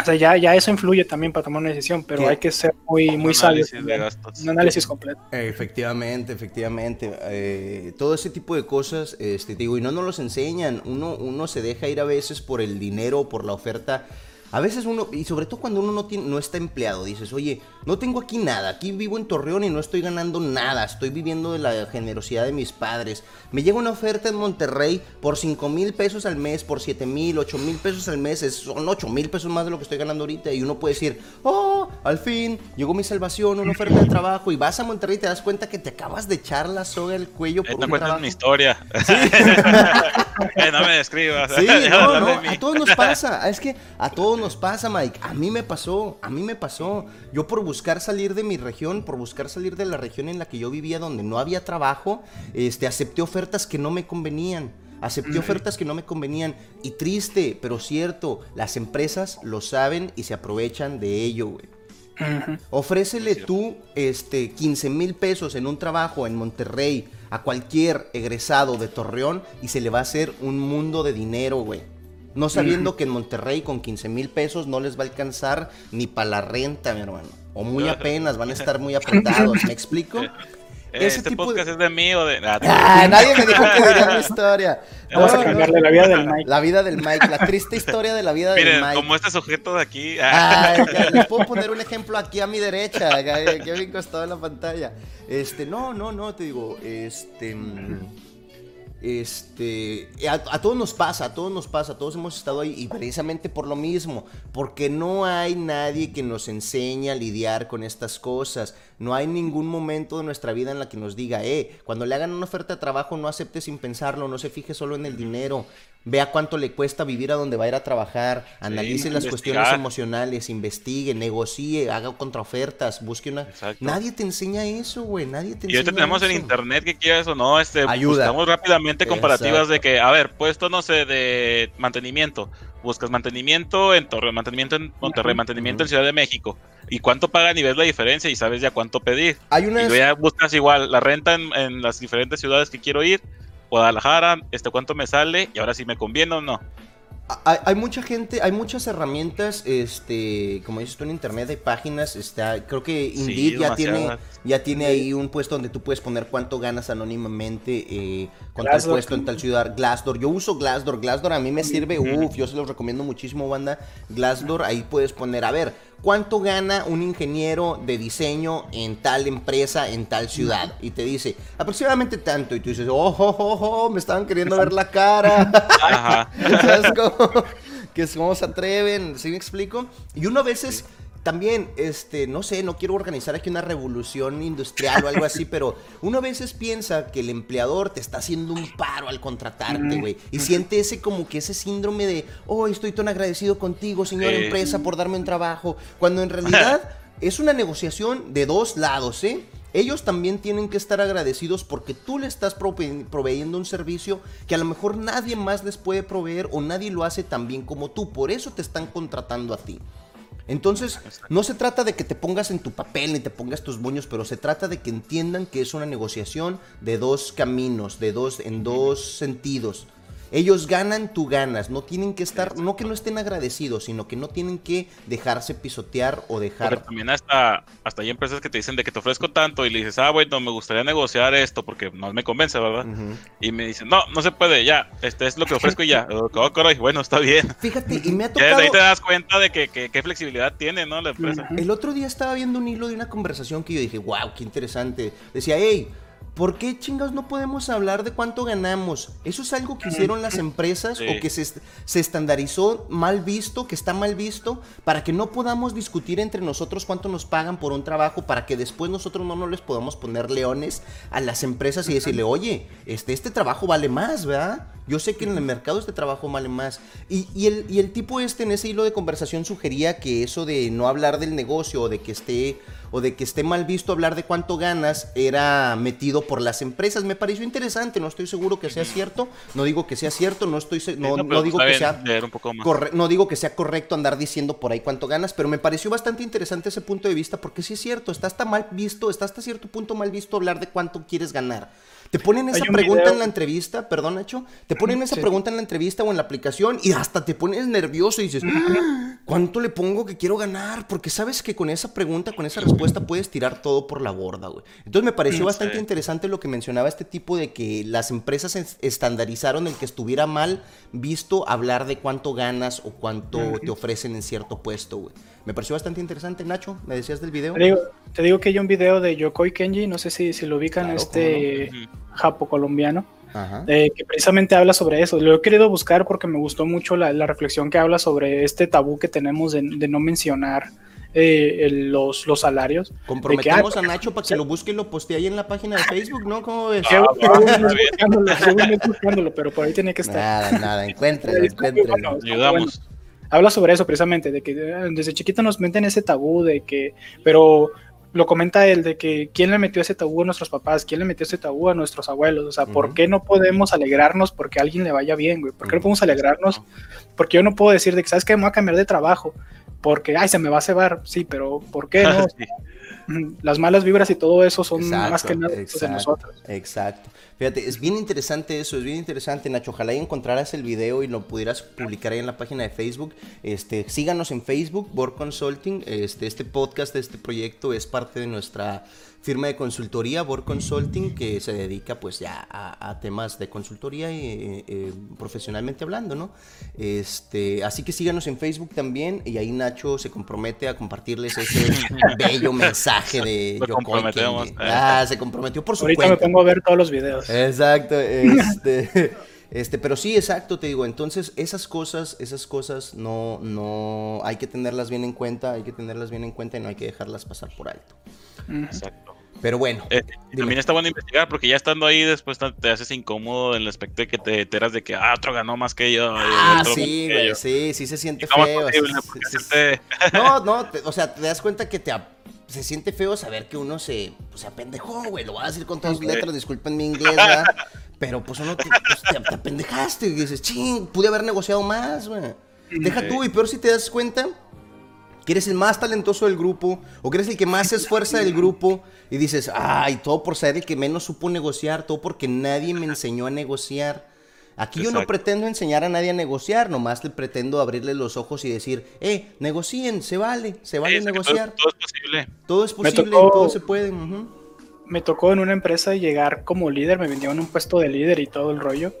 o sea, ya, ya eso influye también para tomar una decisión, pero ¿Qué? hay que ser muy, muy Un sabio. análisis de gastos. Un análisis completo. Efectivamente, efectivamente. Eh, todo ese tipo de cosas, este, te digo, y no nos los enseñan. Uno, uno se deja ir a veces por el dinero o por la oferta. A veces uno, y sobre todo cuando uno no, tiene, no está empleado, dices, oye, no tengo aquí nada, aquí vivo en Torreón y no estoy ganando nada, estoy viviendo de la generosidad de mis padres. Me llega una oferta en Monterrey por 5 mil pesos al mes, por 7 mil, 8 mil pesos al mes, es- son 8 mil pesos más de lo que estoy ganando ahorita. Y uno puede decir, oh, al fin llegó mi salvación, una oferta de trabajo. Y vas a Monterrey y te das cuenta que te acabas de echar la soga al cuello Eh, por no un trabajo. mi historia. Eh, no me describas. Sí, no, no, de a todos nos pasa, es que a todos nos pasa, Mike, a mí me pasó, a mí me pasó, yo por buscar salir de mi región, por buscar salir de la región en la que yo vivía donde no había trabajo, este, acepté ofertas que no me convenían, acepté ofertas que no me convenían, y triste, pero cierto, las empresas lo saben y se aprovechan de ello, güey. Ofrécele tú este, 15 mil pesos en un trabajo en Monterrey a cualquier egresado de Torreón y se le va a hacer un mundo de dinero, güey. No sabiendo que en Monterrey con 15 mil pesos no les va a alcanzar ni para la renta, mi hermano. O muy apenas, van a estar muy apretados. ¿Me explico? Eh, ese este tipo de- podcast es de mí o de. Ah, Ah, nadie me dijo que diría mi historia. Vamos No, a no, cambiarle la vida del Mike. La vida del Mike, la triste historia de la vida del Miren, Mike. como este sujeto de aquí. ah, Ay, ya, les puedo poner un ejemplo aquí a mi derecha, que que bien costado en la pantalla. Este, no, no, no, te digo, este. mm, Este, a, a todos nos pasa, a todos nos pasa, todos hemos estado ahí y precisamente por lo mismo, porque no hay nadie que nos enseñe a lidiar con estas cosas, no hay ningún momento de nuestra vida en la que nos diga, eh, cuando le hagan una oferta de trabajo no acepte sin pensarlo, no se fije solo en el dinero, vea cuánto le cuesta vivir a donde va a ir a trabajar, analice las investigar. cuestiones emocionales, investigue, negocie, haga contraofertas, busque una... Exacto. Nadie te enseña eso, güey, nadie te Y ahorita enseña tenemos en internet que quieras o no, este, Ayuda. buscamos rápidamente comparativas Exacto. de que, a ver, puesto, no sé, de mantenimiento. Buscas mantenimiento en Torreón, mantenimiento en Monterrey, mantenimiento en Ujú. Ciudad de México. ¿Y cuánto pagan y ves la diferencia y sabes ya cuánto pedir? Hay Y unas... luego ya buscas igual la renta en, en las diferentes ciudades que quiero ir. Guadalajara, este cuánto me sale y ahora sí me conviene o no. Hay, hay mucha gente, hay muchas herramientas, este, como dices tú en internet, hay páginas, está, creo que Indeed ya tiene, ya tiene ahí un puesto donde tú puedes poner cuánto ganas anónimamente eh, con tal puesto en tal ciudad. Glassdoor, yo uso Glassdoor, Glassdoor a mí me sirve, uff, yo se los recomiendo muchísimo, banda. Glassdoor, ahí puedes poner, a ver, ¿cuánto gana un ingeniero de diseño en tal empresa, en tal ciudad? Y te dice, aproximadamente tanto, y tú dices, oh, oh, oh, oh, me estaban queriendo ver la cara. Ajá. ¿Sabes cómo? Que cómo se atreven, ¿sí me explico? Y uno a veces también, este, no sé, no quiero organizar aquí una revolución industrial o algo así, pero uno a veces piensa que el empleador te está haciendo un paro al contratarte, güey. Y siente ese como que ese síndrome de, oh, estoy tan agradecido contigo, señor empresa, por darme un trabajo. Cuando en realidad es una negociación de dos lados, ¿eh? Ellos también tienen que estar agradecidos porque tú le estás prove- proveyendo un servicio que a lo mejor nadie más les puede proveer o nadie lo hace tan bien como tú. Por eso te están contratando a ti. Entonces, no se trata de que te pongas en tu papel ni te pongas tus moños, pero se trata de que entiendan que es una negociación de dos caminos, de dos, en dos sentidos. Ellos ganan, tú ganas. No tienen que estar, no que no estén agradecidos, sino que no tienen que dejarse pisotear o Porque dejar. también hasta, hasta hay empresas que te dicen de que te ofrezco tanto y le dices, ah, bueno, me gustaría negociar esto porque no me convence, ¿verdad? Ujú. Y me dicen, no, no se puede, ya, este es lo que ofrezco y ya. Oh, caray, bueno, está bien. Fíjate, y me ha Ya desde tocado. ahí te das cuenta de que, que- qué flexibilidad tiene, ¿no? La empresa. El otro día estaba viendo un hilo de una conversación que yo dije, wow, qué interesante. Decía, hey, ¿por qué chingados no podemos hablar de cuánto ganamos? ¿Eso es algo que hicieron las empresas Sí. o que se, est- se estandarizó mal visto, que está mal visto, para que no podamos discutir entre nosotros cuánto nos pagan por un trabajo, para que después nosotros no nos les podamos poner leones a las empresas y decirle, oye, este, este trabajo vale más, ¿verdad? Yo sé que en el mercado este trabajo vale más. Y, y el, y el tipo este en ese hilo de conversación sugería que eso de no hablar del negocio o de que esté o de que esté mal visto hablar de cuánto ganas era metido por las empresas. Me pareció interesante, no estoy seguro que sea cierto, no digo que sea cierto, no estoy no, digo que sea corre- no digo que sea correcto andar diciendo por ahí cuánto ganas, pero me pareció bastante interesante ese punto de vista porque sí es cierto, está hasta mal visto, está hasta cierto punto mal visto hablar de cuánto quieres ganar. Te ponen esa pregunta video- en la entrevista, perdón Nacho, te ponen esa Sí. pregunta en la entrevista o en la aplicación y hasta te pones nervioso y dices, "Ah, ¿cuánto le pongo que quiero ganar? Porque sabes que con esa pregunta, con esa respuesta puedes tirar todo por la borda, güey. Entonces me pareció bastante Sí. interesante lo que mencionaba este tipo de que las empresas es- estandarizaron el que estuviera mal visto hablar de cuánto ganas o cuánto te ofrecen en cierto puesto, güey. Me pareció bastante interesante, Nacho. ¿Me decías del video? Te digo, te digo que hay un video de Yokoi Kenji, no sé si, si lo ubican, Claro, este Eh, que precisamente habla sobre eso. Lo he querido buscar porque me gustó mucho la, la reflexión que habla sobre este tabú que tenemos de, de no mencionar eh, el- los, los salarios. Comprometemos que, a Nacho para que lo busque y lo postee ahí en la página de Facebook, ¿no? ¿Cómo ves? Mes bien. buscándolo, buscándolo, pero por ahí tiene que estar. Nada, nada, bueno, está muy Ayudamos. bueno. Habla sobre eso precisamente, de que desde chiquito nos meten ese tabú de que, pero lo comenta él, de que quién le metió ese tabú a nuestros papás, quién le metió ese tabú a nuestros abuelos, o sea, ¿por qué no podemos alegrarnos porque a alguien le vaya bien, güey? ¿Por qué no podemos alegrarnos? Porque yo no puedo decir de que, ¿sabes qué? Me voy a cambiar de trabajo, porque, ay, se me va a cebar, sí, pero ¿por qué no? Sí. Las malas vibras y todo eso son Exacto, más que nada pues, de nosotros. Exacto. Fíjate, es bien interesante eso, es bien interesante, Nacho. Ojalá y encontraras el video y lo pudieras publicar ahí en la página de Facebook. Este, síganos en Facebook, Borg Consulting. Este, este podcast, este proyecto es parte de nuestra firma de consultoría, Borg Consulting, que se dedica pues ya a, a temas de consultoría y, eh, eh, profesionalmente hablando, ¿no? Este, así que síganos en Facebook también y ahí Nacho se compromete a compartirles ese bello mensaje de Lo comprometemos, eh. Ah, se comprometió por su Ahorita cuenta. me pongo a ver todos los videos. Exacto, este, este, pero sí, exacto, te digo, entonces esas cosas, esas cosas no, no, hay que tenerlas bien en cuenta, hay que tenerlas bien en cuenta y no hay que dejarlas pasar por alto. Exacto. Pero bueno, Eh. También está bueno investigar porque ya estando ahí después te- haces incómodo en el aspecto de que te enteras de que ah, otro ganó más que yo. el Ah, otro sí, güey, yo. sí, sí se siente ¿Cómo es feo. No, no, te- o sea, te das cuenta que te se siente feo saber que uno se, pues, se apendejó, güey. Lo voy a decir con todas sus letras, disculpen mi inglés, ¿verdad? Pero pues uno te, pues, te, te apendejaste y dices, ching, pude haber negociado más, güey. Deja tú, y peor si te das cuenta que eres el más talentoso del grupo o que eres el que más se esfuerza del grupo y dices, ay, todo por ser el que menos supo negociar, todo porque nadie me enseñó a negociar. Aquí yo no pretendo enseñar a nadie a negociar, nomás le pretendo abrirle los ojos y decir, eh, negocien, se vale, se vale Sí, sí, todo- negociar. Todo, es posible. Todo es posible, tocó- todo se puede. me tocó en una empresa llegar como líder, me vendieron un puesto de líder y todo el rollo.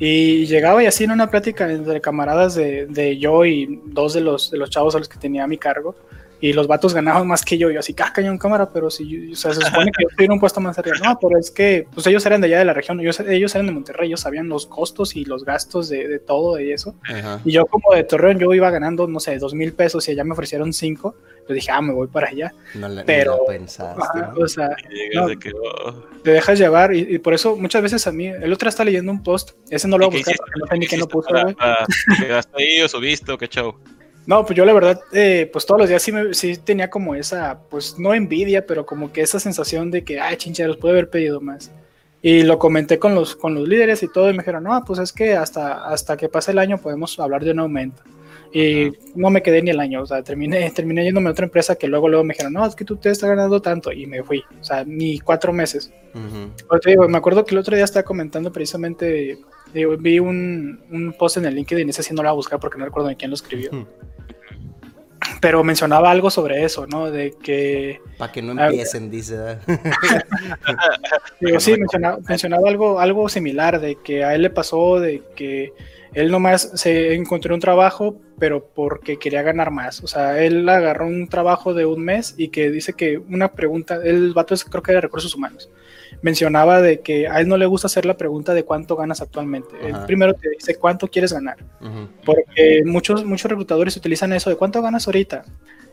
Y llegaba y así en una plática entre camaradas de, de yo y dos de los, de los chavos a los que tenía a mi cargo. Y los vatos ganaban más que yo. Yo así, ah, cañón cámara, pero si o sea, se supone que yo estoy en un puesto más arriba. No, pero es que pues ellos eran de allá de la región, ellos, ellos eran de Monterrey, ellos sabían los costos y los gastos de, de todo y eso. Ajá. Y yo como de Torreón, yo iba ganando, no sé, dos mil pesos y allá me ofrecieron cinco. Yo dije, ah, me voy para allá. No la, Pero, la pensaste, Ajá, ¿no? o sea, No. de que, oh, te dejas llevar y, y por eso muchas veces a mí, el otro está leyendo un post, ese no lo ¿y voy a qué buscar porque no sé ni ¿Qué hiciste puso, güey. ¿Quedaste ahí o subiste o qué show? No, pues yo la verdad, eh, pues todos los días sí, me, sí tenía como esa, pues no envidia, pero como que esa sensación de que, ay, chincheros, puede haber pedido más. Y lo comenté con los, con los líderes y todo, y me dijeron, no, pues es que hasta, hasta que pase el año podemos hablar de un aumento. Y no me quedé ni el año, o sea, terminé, terminé yéndome a otra empresa que luego, luego me dijeron, no, es que tú te estás ganando tanto, y me fui, o sea, ni cuatro meses. Te digo, me acuerdo que el otro día estaba comentando precisamente, digo, vi un, un post en el LinkedIn, ese sí no lo voy a buscar porque no recuerdo de quién lo escribió, Hmm. pero mencionaba algo sobre eso, ¿no? De que, Para que no Ah, empiecen, dice. digo, sí, mencionaba, mencionaba algo, algo similar, de que a él le pasó de que él nomás se encontró un trabajo, pero porque quería ganar más. O sea, él agarró un trabajo de un mes y que dice que una pregunta, el vato es, creo que era recursos humanos, mencionaba de que a él no le gusta hacer la pregunta de cuánto ganas actualmente. Él primero te dice cuánto quieres ganar. Porque muchos, muchos reclutadores utilizan eso de cuánto ganas ahorita.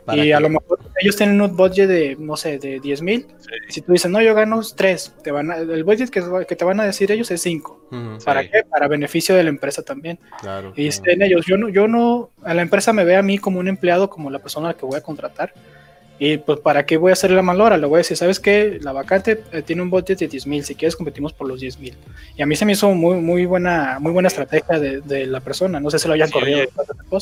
¿Para Y a lo mejor ellos tienen un budget de, no sé, de 10 mil. Sí. Si tú dices, no, yo gano 3, te van a- el budget que, que te van a decir ellos es 5. Ujú. ¿Para Sí. qué? Para beneficio de la empresa también. Claro. Y claro. dicen ellos, yo no, yo no, a la empresa me ve a mí como un empleado, como la persona a la que voy a contratar. Y pues, ¿para qué voy a hacerle la malora? Le voy a decir, ¿sabes qué? La vacante eh, tiene un budget de 10 mil, si quieres competimos por los 10 mil. Y a mí se me hizo muy, muy, buena, muy buena estrategia de, de la persona. No sé si lo hayan Sí, corrido.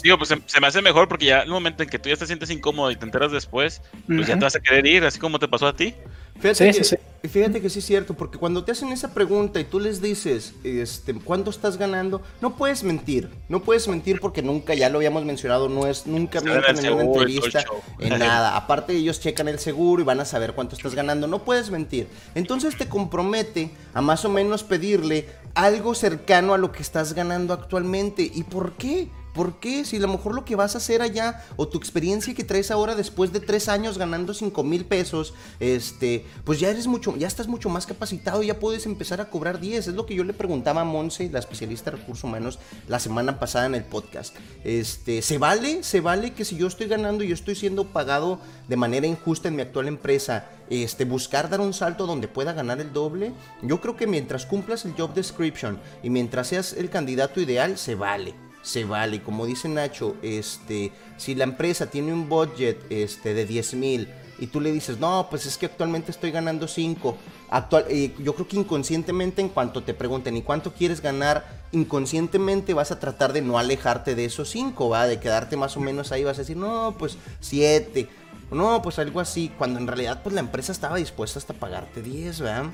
Digo, pues se, se me hace mejor porque ya en el momento en que tú ya te sientes incómodo y te enteras después, pues ya Ujú. te vas a querer ir, así como te pasó a ti. Fíjate, Sí, que, sí, fíjate que sí es cierto, porque cuando te hacen esa pregunta y tú les dices, este, ¿cuánto estás ganando? No puedes mentir, no puedes mentir porque nunca, ya lo habíamos mencionado, no es, nunca mienten en una y entrevista, en nada. Aparte ellos checan el seguro y van a saber cuánto estás ganando, no puedes mentir. Entonces te compromete a más o menos pedirle algo cercano a lo que estás ganando actualmente. ¿Y por qué? ¿Por qué? Si a lo mejor lo que vas a hacer allá o tu experiencia que traes ahora después de tres años ganando 5 mil pesos, este, pues ya eres mucho, ya estás mucho más capacitado y ya puedes empezar a cobrar 10. Es lo que yo le preguntaba a Monse, la especialista de recursos humanos, la semana pasada en el podcast. Este, ¿se vale? ¿Se vale que si yo estoy ganando y yo estoy siendo pagado de manera injusta en mi actual empresa, este, buscar dar un salto donde pueda ganar el doble? Yo creo que mientras cumplas el job description y mientras seas el candidato ideal, se vale se vale. Como dice Nacho, este, si la empresa tiene un budget este, de 10 mil y tú le dices, no, pues es que actualmente estoy ganando 5. Actual, eh, yo creo que inconscientemente en cuanto te pregunten, ¿y cuánto quieres ganar? Inconscientemente vas a tratar de no alejarte de esos 5, ¿va? De quedarte más o menos ahí, vas a decir, no, pues 7. No, pues algo así, cuando en realidad pues la empresa estaba dispuesta hasta pagarte 10, ¿verdad?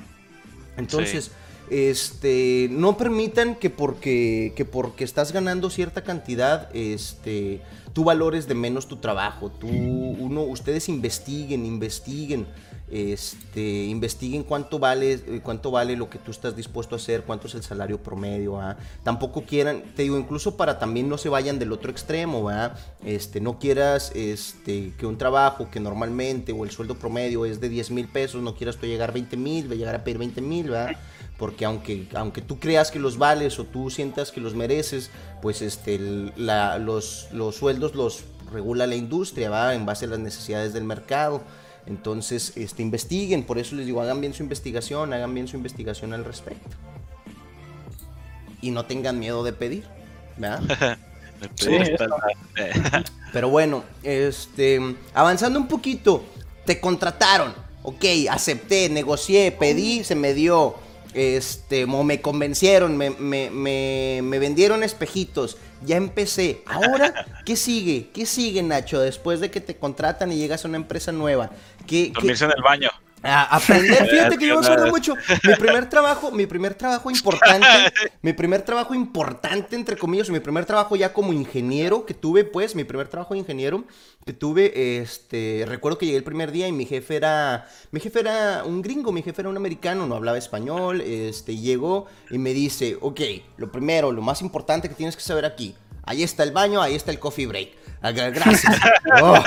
Entonces, este, no permitan que porque, que porque estás ganando cierta cantidad, este, tú valores de menos tu trabajo. Tú, uno, ustedes investiguen, investiguen, este, investiguen cuánto vale, eh, cuánto vale lo que tú estás dispuesto a hacer, cuánto es el salario promedio, ¿ah? Tampoco quieran, te digo, incluso para también no se vayan del otro extremo. Este, no quieras, este, que un trabajo que normalmente o el sueldo promedio es de 10 mil pesos, no quieras tú llegar a 20 mil, llegar a pedir 20 mil, ¿verdad? Porque aunque, aunque tú creas que los vales o tú sientas que los mereces, pues este, la- los, los sueldos los regula la industria, ¿va? En base a las necesidades del mercado. Entonces, este, investiguen, por eso les digo, hagan bien su investigación, hagan bien su investigación al respecto. Y no tengan miedo de pedir, ¿verdad? Sí. Pero bueno, este, avanzando un poquito, te contrataron, ok, acepté, negocié, pedí, se me dio, este, mo- me convencieron, me, me, me, me vendieron espejitos, ya empecé. Ahora, ¿qué sigue? ¿Qué sigue, Nacho, después de que te contratan y llegas a una empresa nueva? ¿Qué, qué- Dormirse en el baño. A aprender, fíjate que yo me acuerdo mucho. Mi primer trabajo, mi primer trabajo importante, mi primer trabajo importante, entre comillas, mi primer trabajo ya como ingeniero que tuve, pues, mi primer trabajo de ingeniero que tuve, este, recuerdo que llegué el primer día y mi jefe era, mi jefe era un gringo, mi jefe era un americano, no hablaba español, este, llegó y me dice, ok, lo primero, lo más importante que tienes que saber aquí, ahí está el baño, ahí está el coffee break. Gra- Gracias. Oh,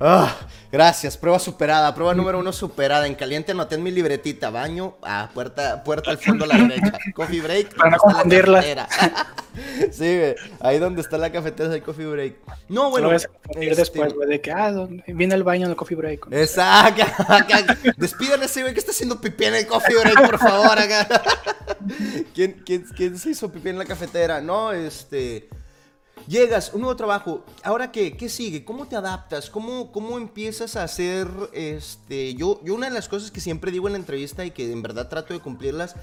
oh, gracias. Prueba superada. Prueba número uno superada. En caliente anoté en mi libretita. Baño. Ah, puerta, puerta al fondo a la derecha. Coffee break. Para no confundirla. sí, güey. Ahí donde está la cafetera es el coffee break. No, Bueno, confundir este, después, güey, de que, ah, ¿dónde- viene el baño en el coffee break. Exacto. Despidan a ese güey que está haciendo pipí en el coffee break, por favor. Acá. ¿Quién, quién, quién se hizo pipí en la cafetera? No, este. Llegas, un nuevo trabajo. Ahora qué, ¿qué sigue? ¿Cómo te adaptas? ¿Cómo, cómo empiezas a hacer este? Yo, yo una de las cosas que siempre digo en la entrevista y que en verdad trato de cumplirlas.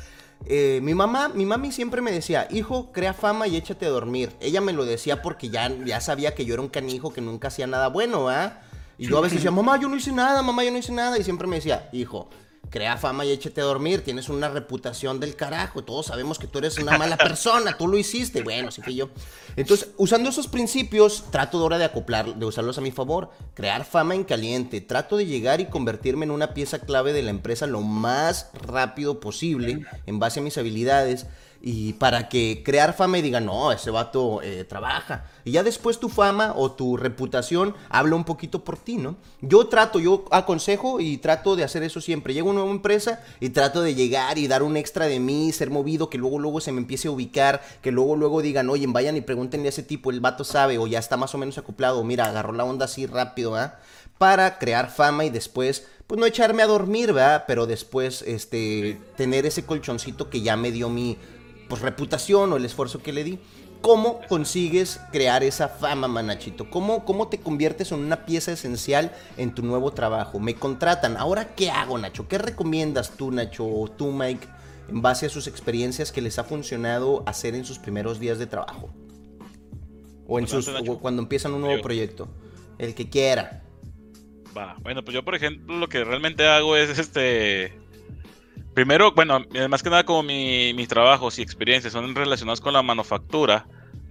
eh, mi mamá, mi mami siempre me decía, hijo, crea fama y échate a dormir. Ella me lo decía porque ya, ya sabía que yo era un canijo que nunca hacía nada bueno, ¿ah? Y yo a veces decía, mamá, yo no hice nada, mamá, yo no hice nada. Y siempre me decía, hijo, crea fama y échate a dormir. Tienes una reputación del carajo. Todos sabemos que tú eres una mala persona. Tú lo hiciste. Bueno, sí que yo. Entonces, usando esos principios, trato de ahora de acoplar, de usarlos a mi favor. Crear fama en caliente. Trato de llegar y convertirme en una pieza clave de la empresa lo más rápido posible en base a mis habilidades. Y para que crear fama y digan, no, ese vato eh, trabaja. Y ya después tu fama o tu reputación habla un poquito por ti, ¿no? Yo trato, yo aconsejo y trato de hacer eso siempre. Llego a una nueva empresa y trato de llegar y dar un extra de mí, ser movido, que luego, luego se me empiece a ubicar, que luego, luego digan, oye, vayan y pregúntenle a ese tipo, el vato sabe o ya está más o menos acoplado, o mira, agarró la onda así rápido, ¿ah? Para crear fama y después, pues no echarme a dormir, ¿verdad? Pero después, este, tener ese colchoncito que ya me dio mi, pues, reputación o el esfuerzo que le di. ¿Cómo consigues crear esa fama, manachito? ¿Cómo, ¿Cómo te conviertes en una pieza esencial en tu nuevo trabajo? Me contratan. Ahora, ¿qué hago, Nacho? ¿Qué recomiendas tú, Nacho, o tú, Mike, en base a sus experiencias que les ha funcionado hacer en sus primeros días de trabajo? O en sus, o cuando empiezan un nuevo proyecto. El que quiera. Va, bueno, pues yo por ejemplo lo que realmente hago es este... Primero, bueno, eh, más que nada como mi- mis trabajos y experiencias son relacionados con la manufactura,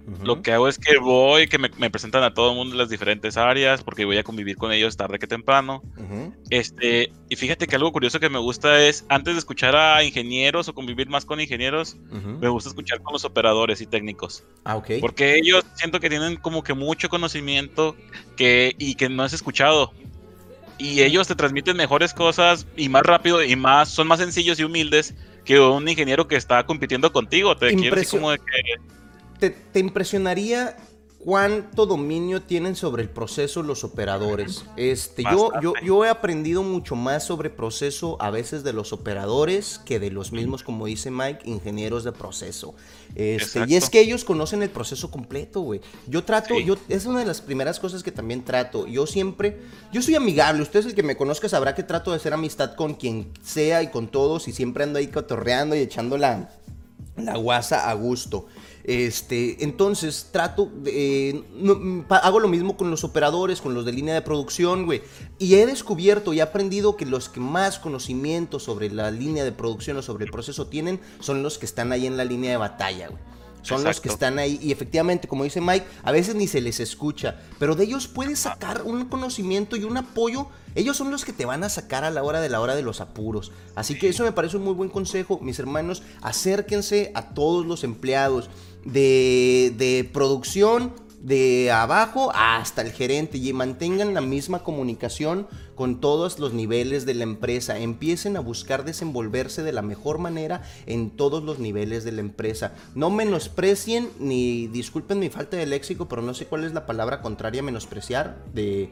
Ujú. lo que hago es que voy, que me, me presentan a todo el mundo en las diferentes áreas, porque voy a convivir con ellos tarde que temprano. Ujú. Este, y fíjate que algo curioso que me gusta es, antes de escuchar a ingenieros o convivir más con ingenieros, Ujú. me gusta escuchar con los operadores y técnicos. Ah, ok. Porque ellos siento que tienen como que mucho conocimiento que, y que no has escuchado. Y ellos te transmiten mejores cosas y más rápido y más, son más sencillos y humildes que un ingeniero que está compitiendo contigo. Te quiero decir Impresio- como de que ¿Te, te impresionaría cuánto dominio tienen sobre el proceso los operadores? Este, yo, yo, yo he aprendido mucho más sobre proceso a veces de los operadores que de los mismos, como dice Mike, ingenieros de proceso. Este, y es que ellos conocen el proceso completo, güey. Yo trato, Sí. yo, es una de las primeras cosas que también trato. Yo siempre, yo soy amigable. Usted es el que me conozca, sabrá que trato de hacer amistad con quien sea y con todos y siempre ando ahí cotorreando y echando la, la guasa a gusto. Este, entonces trato, de, eh, no, mm, hago lo mismo con los operadores, con los de línea de producción, güey. Y he descubierto y he aprendido que los que más conocimiento sobre la línea de producción o sobre el proceso tienen son los que están ahí en la línea de batalla, güey. Son los que están ahí y efectivamente, como dice Mike, a veces ni se les escucha, pero de ellos puedes sacar un conocimiento y un apoyo. Ellos son los que te van a sacar a la hora de la hora de los apuros. Así que eso me parece un muy buen consejo, mis hermanos. Acérquense a todos los empleados de, de producción, de abajo hasta el gerente. Y mantengan la misma comunicación con todos los niveles de la empresa. Empiecen a buscar desenvolverse de la mejor manera en todos los niveles de la empresa. No menosprecien ni disculpen mi falta de léxico, pero no sé cuál es la palabra contraria a menospreciar de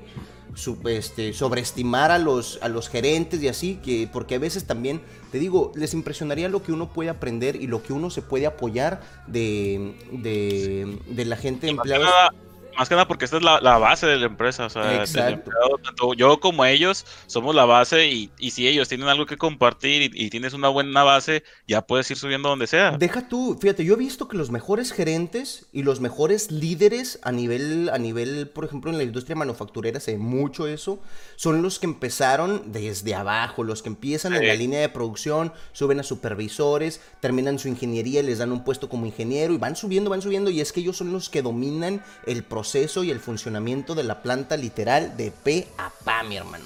este, sobreestimar a los, a los gerentes y así, que, porque a veces también, te digo, les impresionaría lo que uno puede aprender y lo que uno se puede apoyar de, de, de la gente empleada. Más que nada porque esta es la, la base de la empresa, o sea, empleado, tanto yo como ellos somos la base y, y si ellos tienen algo que compartir y, y tienes una buena base, ya puedes ir subiendo donde sea. Deja tú, fíjate, yo he visto que los mejores gerentes y los mejores líderes a nivel, a nivel, por ejemplo, en la industria manufacturera se ve mucho eso, son los que empezaron desde abajo, los que empiezan en la línea de producción, suben a supervisores, terminan su ingeniería y les dan un puesto como ingeniero y van subiendo, van subiendo y es que ellos son los que dominan el proceso y el funcionamiento de la planta literal de pe a pa, mi hermano.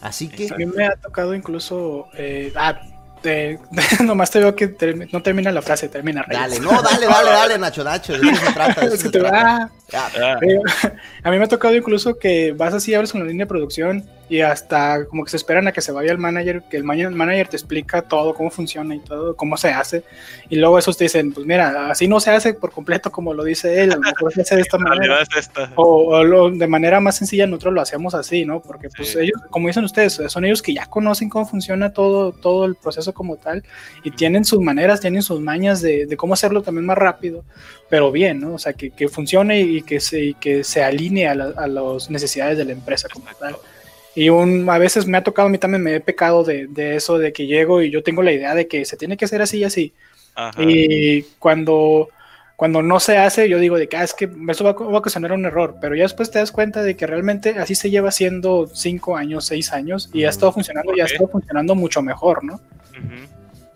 Así que... A mí me ha tocado incluso. eh, ah, te- nomás te veo que no termina la frase, termina. Reyes. Dale, no, dale, dale, dale, Nacho, Nacho, de eso se trata, de eso Es que se te- trata. ah, Ya, Ah, Eh, a mí me ha tocado incluso que vas así, abres con la línea de producción y hasta como que se esperan a que se vaya el manager, que el ma- manager te explica todo, cómo funciona y todo, cómo se hace. Y luego esos te dicen, pues mira, así no se hace por completo como lo dice él, a lo mejor se hace de esta manera. es esta. O, o lo- de manera más sencilla nosotros lo hacemos así, ¿no? Porque pues Sí. ellos, como dicen ustedes, son ellos que ya conocen cómo funciona todo, todo el proceso como tal y tienen sus maneras, tienen sus mañas de, de cómo hacerlo también más rápido, pero bien, ¿no? O sea, que, que funcione y que se, y que se alinee a, la- a las necesidades de la empresa como tal. Y un, a veces me ha tocado, a mí también me he pecado de, de eso, de que llego y yo tengo la idea de que se tiene que hacer así y así. Ajá. Y cuando, cuando no se hace, yo digo de que "Ah, es que eso va, a- va a ocasionar un error, pero ya después te das cuenta de que realmente así se lleva haciendo cinco años, seis años y ha estado funcionando y ha estado funcionando mucho mejor, ¿no?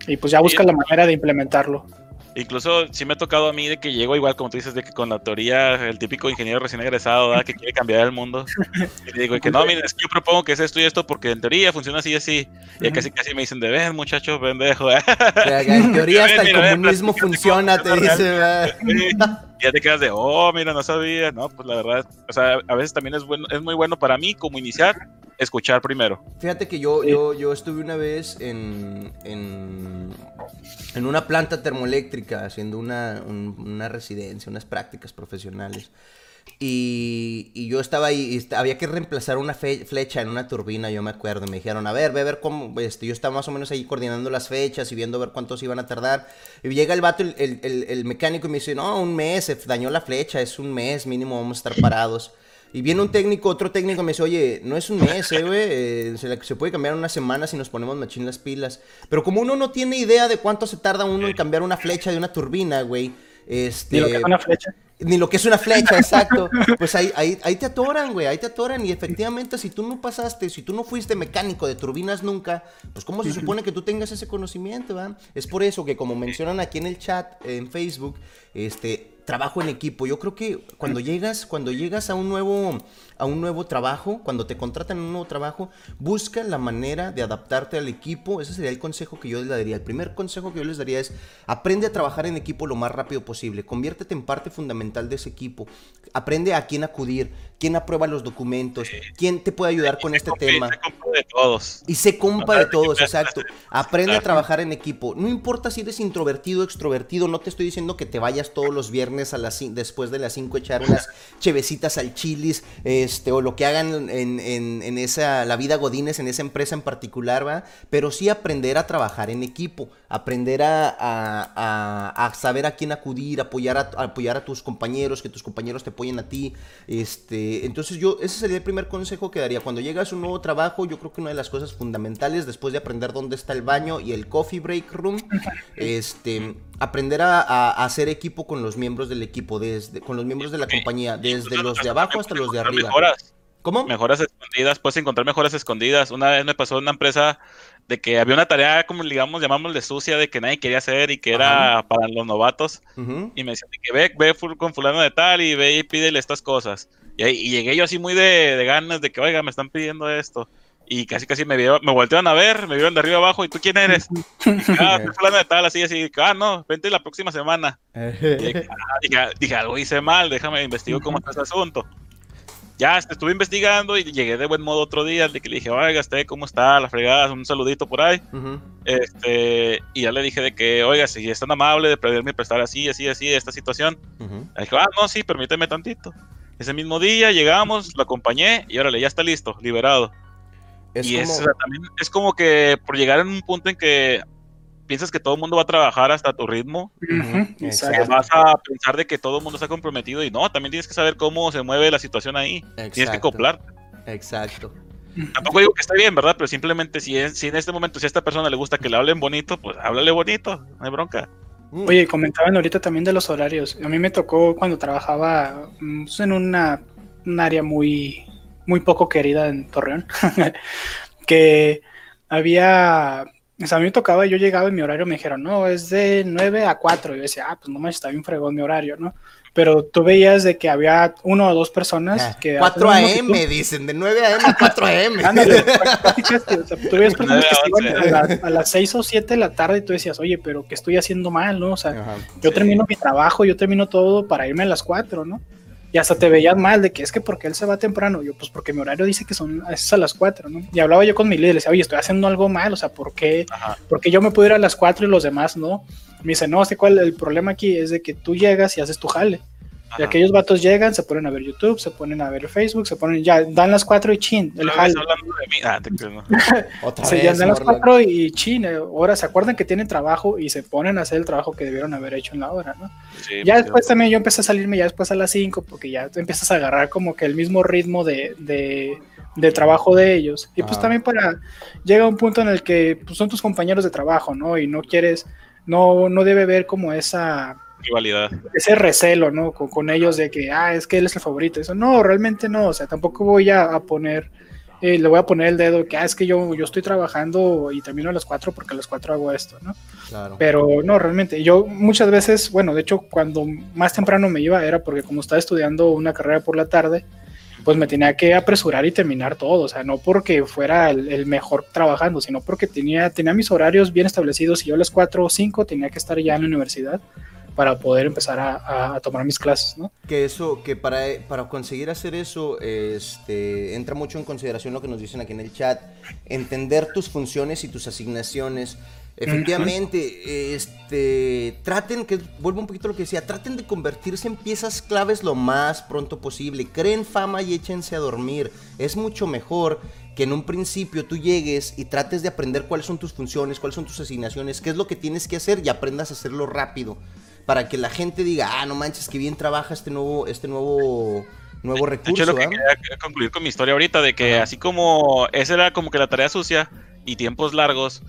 Y pues ya buscas la manera de implementarlo. Incluso sí me ha tocado a mí de que llego igual, como tú dices, de que con la teoría, el típico ingeniero recién egresado, ¿verdad? que quiere cambiar el mundo. Y le digo que no, miren, es que yo propongo que es esto y esto porque en teoría funciona así y así. Y casi casi me dicen, de ven muchachos, pendejo. ¿eh?". Que- que en teoría hasta el Mira, comunismo funciona, te dice. Y ya te quedas de, oh, mira, no sabía. No, pues la verdad, o sea, a veces también es bueno, es muy bueno para mí como iniciar, escuchar primero. Fíjate que yo, Sí. yo, yo estuve una vez en, en, en una planta termoeléctrica haciendo una, un- una residencia, unas prácticas profesionales. Y, y yo estaba ahí, y había que reemplazar una fe- flecha en una turbina, yo me acuerdo. y Me dijeron, a ver, ve a ver cómo. Este, yo estaba más o menos ahí coordinando las fechas y viendo a ver cuántos iban a tardar. Y llega el vato, el, el- el- el mecánico, y me dice, no, un mes, se dañó la flecha, es un mes mínimo, vamos a estar parados. Y viene un técnico, otro técnico me dice, oye, no es un mes, eh, güey, eh, se, puede cambiar en una semana si nos ponemos machín las pilas. Pero como uno no tiene idea de cuánto se tarda uno en cambiar una flecha de una turbina, güey, este... Y lo que es una flecha. Ni lo que es una flecha, exacto. Pues ahí, ahí, ahí te atoran, güey, ahí te atoran. Y efectivamente, si tú no pasaste, si tú no fuiste mecánico de turbinas nunca, pues ¿cómo se supone que tú tengas ese conocimiento, va? Es por eso que, como mencionan aquí en el chat, en Facebook, este, trabajo en equipo. Yo creo que cuando llegas, cuando llegas a un nuevo, a un nuevo trabajo, cuando te contratan en un nuevo trabajo, busca la manera de adaptarte al equipo. Ese sería el consejo que yo les daría. El primer consejo que yo les daría es aprende a trabajar en equipo lo más rápido posible. Conviértete en parte fundamental de ese equipo. Aprende a quién acudir, quién aprueba los documentos, quién te puede ayudar con este Compa- tema. se compra de todos. Y compa de todos, exacto. Aprende a trabajar en equipo. No importa si eres introvertido o extrovertido, no te estoy diciendo que te vayas todos los viernes a las después de las 5 echar unas chevecitas al chilis, este, o lo que hagan en, en- en esa, la vida godines en esa empresa en particular, ¿va? Pero sí aprender a trabajar en equipo, aprender a, a- a- a saber a quién acudir, apoyar a, a apoyar a tus compañeros, que tus compañeros te apoyen a ti. Este, entonces yo, ese sería el primer consejo que daría. Cuando llegas a un nuevo trabajo, yo creo que una de las cosas fundamentales, después de aprender dónde está el baño y el coffee break room, este, aprender a, hacer equipo con los miembros del equipo, desde, con los miembros de la compañía, desde los de abajo hasta los de arriba. Mejoras, ¿Cómo? mejoras escondidas, puedes encontrar mejoras escondidas. Una vez me pasó en una empresa de que había una tarea, como digamos, llamámosle sucia, de que nadie quería hacer y que era para los novatos. Y me decían de que ve, ve con fulano de tal y ve y pídele estas cosas. Y, ahí, y llegué yo así muy de, de ganas de que, oiga, me están pidiendo esto. Y casi casi me vieron, me voltearon a ver, me vieron de arriba abajo, ¿y tú quién eres? ah, soy fulano de tal, así, así, ah, no, vente la próxima semana. Y dije, ah, dije, dije, algo hice mal, déjame investigo cómo está ese asunto. Ya estuve investigando y llegué de buen modo otro día, de que le dije, oiga, este, ¿cómo está? La fregada, un saludito por ahí. Este, y ya le dije de que, oiga, si es tan amable de pedirme prestar así, así, así, esta situación. Ujú. Me dijo, ah, no, sí, permíteme tantito. Ese mismo día llegamos, lo acompañé y órale, ya está listo, liberado. Es y es, como- o sea, también es como que por llegar en un punto en que piensas que todo el mundo va a trabajar hasta tu ritmo, vas a pensar de que todo el mundo está comprometido y no, también tienes que saber cómo se mueve la situación ahí. Tienes que Exacto. acoplar. Exacto. Tampoco digo que está bien, ¿verdad? Pero simplemente si, es- si en este momento, si a esta persona le gusta que le hablen bonito, pues háblale bonito, no hay bronca. Mm, Oye, comentaban ahorita también de los horarios. A mí me tocó cuando trabajaba mm, pues, en una, un área muy, muy poco querida en Torreón, que había, o sea, a mí me tocaba, yo llegaba y mi horario me dijeron, no, es de 9 a 4. Y yo decía, ah, pues no me está bien fregón mi horario, ¿no? Pero tú veías de que había uno o dos personas ah, que... 4 hacían lo mismo que AM, dicen, de 9 AM a 4 AM. Ándale, o sea, tú veías personas que se iban a, la- a las 6 o 7 de la tarde y tú decías, oye, pero ¿qué estoy haciendo mal, no? O sea, Ajá. yo Sí. termino mi trabajo, yo termino todo para irme a las 4, ¿no? Y hasta te veías mal de que es que porque él se va temprano. Yo, pues porque mi horario dice que son es a las 4, ¿no? Y hablaba yo con mi líder, le decía, oye, estoy haciendo algo mal, o sea, ¿por qué, Ajá. por qué yo me puedo ir a las 4 y los demás no? Me dice, no, sé cuál el problema aquí es de que tú llegas y haces tu jale. Y aquellos vatos llegan, se ponen a ver YouTube, se ponen a ver Facebook, se ponen, ya, dan las 4 y chin, el jale. hablando de mí. Ah, te creo, no. Otra Se vez, ya dan las. 4 y chin, eh, ahora se acuerdan que tienen trabajo y se ponen a hacer el trabajo que debieron haber hecho en la hora, ¿no? Sí, Ya pues, después también yo empecé a salirme ya después a las 5 porque ya te empiezas a agarrar como que el mismo ritmo de, de, de trabajo de ellos. Y pues también para llega un punto en el que pues, son tus compañeros de trabajo, ¿no? Y no quieres, no, no debe haber como esa, rivalidad. ese recelo, ¿no? Con, con ellos de que, ah, es que él es el favorito. Eso no, realmente no. O sea, tampoco voy a, a poner, eh, le voy a poner el dedo que, ah, es que yo, yo estoy trabajando y termino a las 4 porque a las 4 hago esto, ¿no? Claro. Pero no, realmente, yo muchas veces, bueno, de hecho, cuando más temprano me iba era porque como estaba estudiando una carrera por la tarde, pues me tenía que apresurar y terminar todo, o sea, no porque fuera el, el mejor trabajando, sino porque tenía, tenía mis horarios bien establecidos y yo a las 4 o 5 tenía que estar ya en la universidad para poder empezar a, tomar mis clases, ¿no? Que eso, que para, para conseguir hacer eso, este, entra mucho en consideración lo que nos dicen aquí en el chat, entender tus funciones y tus asignaciones. Efectivamente, este, traten, que vuelvo un poquito a lo que decía, traten de convertirse en piezas claves lo más pronto posible. Creen fama y échense a dormir. Es mucho mejor que en un principio tú llegues y trates de aprender cuáles son tus funciones, cuáles son tus asignaciones, qué es lo que tienes que hacer y aprendas a hacerlo rápido. Para que la gente diga, ah, no manches, que bien trabaja este nuevo, este nuevo, nuevo De hecho, recurso. lo que ¿ah? quería concluir con mi historia ahorita, de que Ajá. así como esa era como que la tarea sucia y tiempos largos,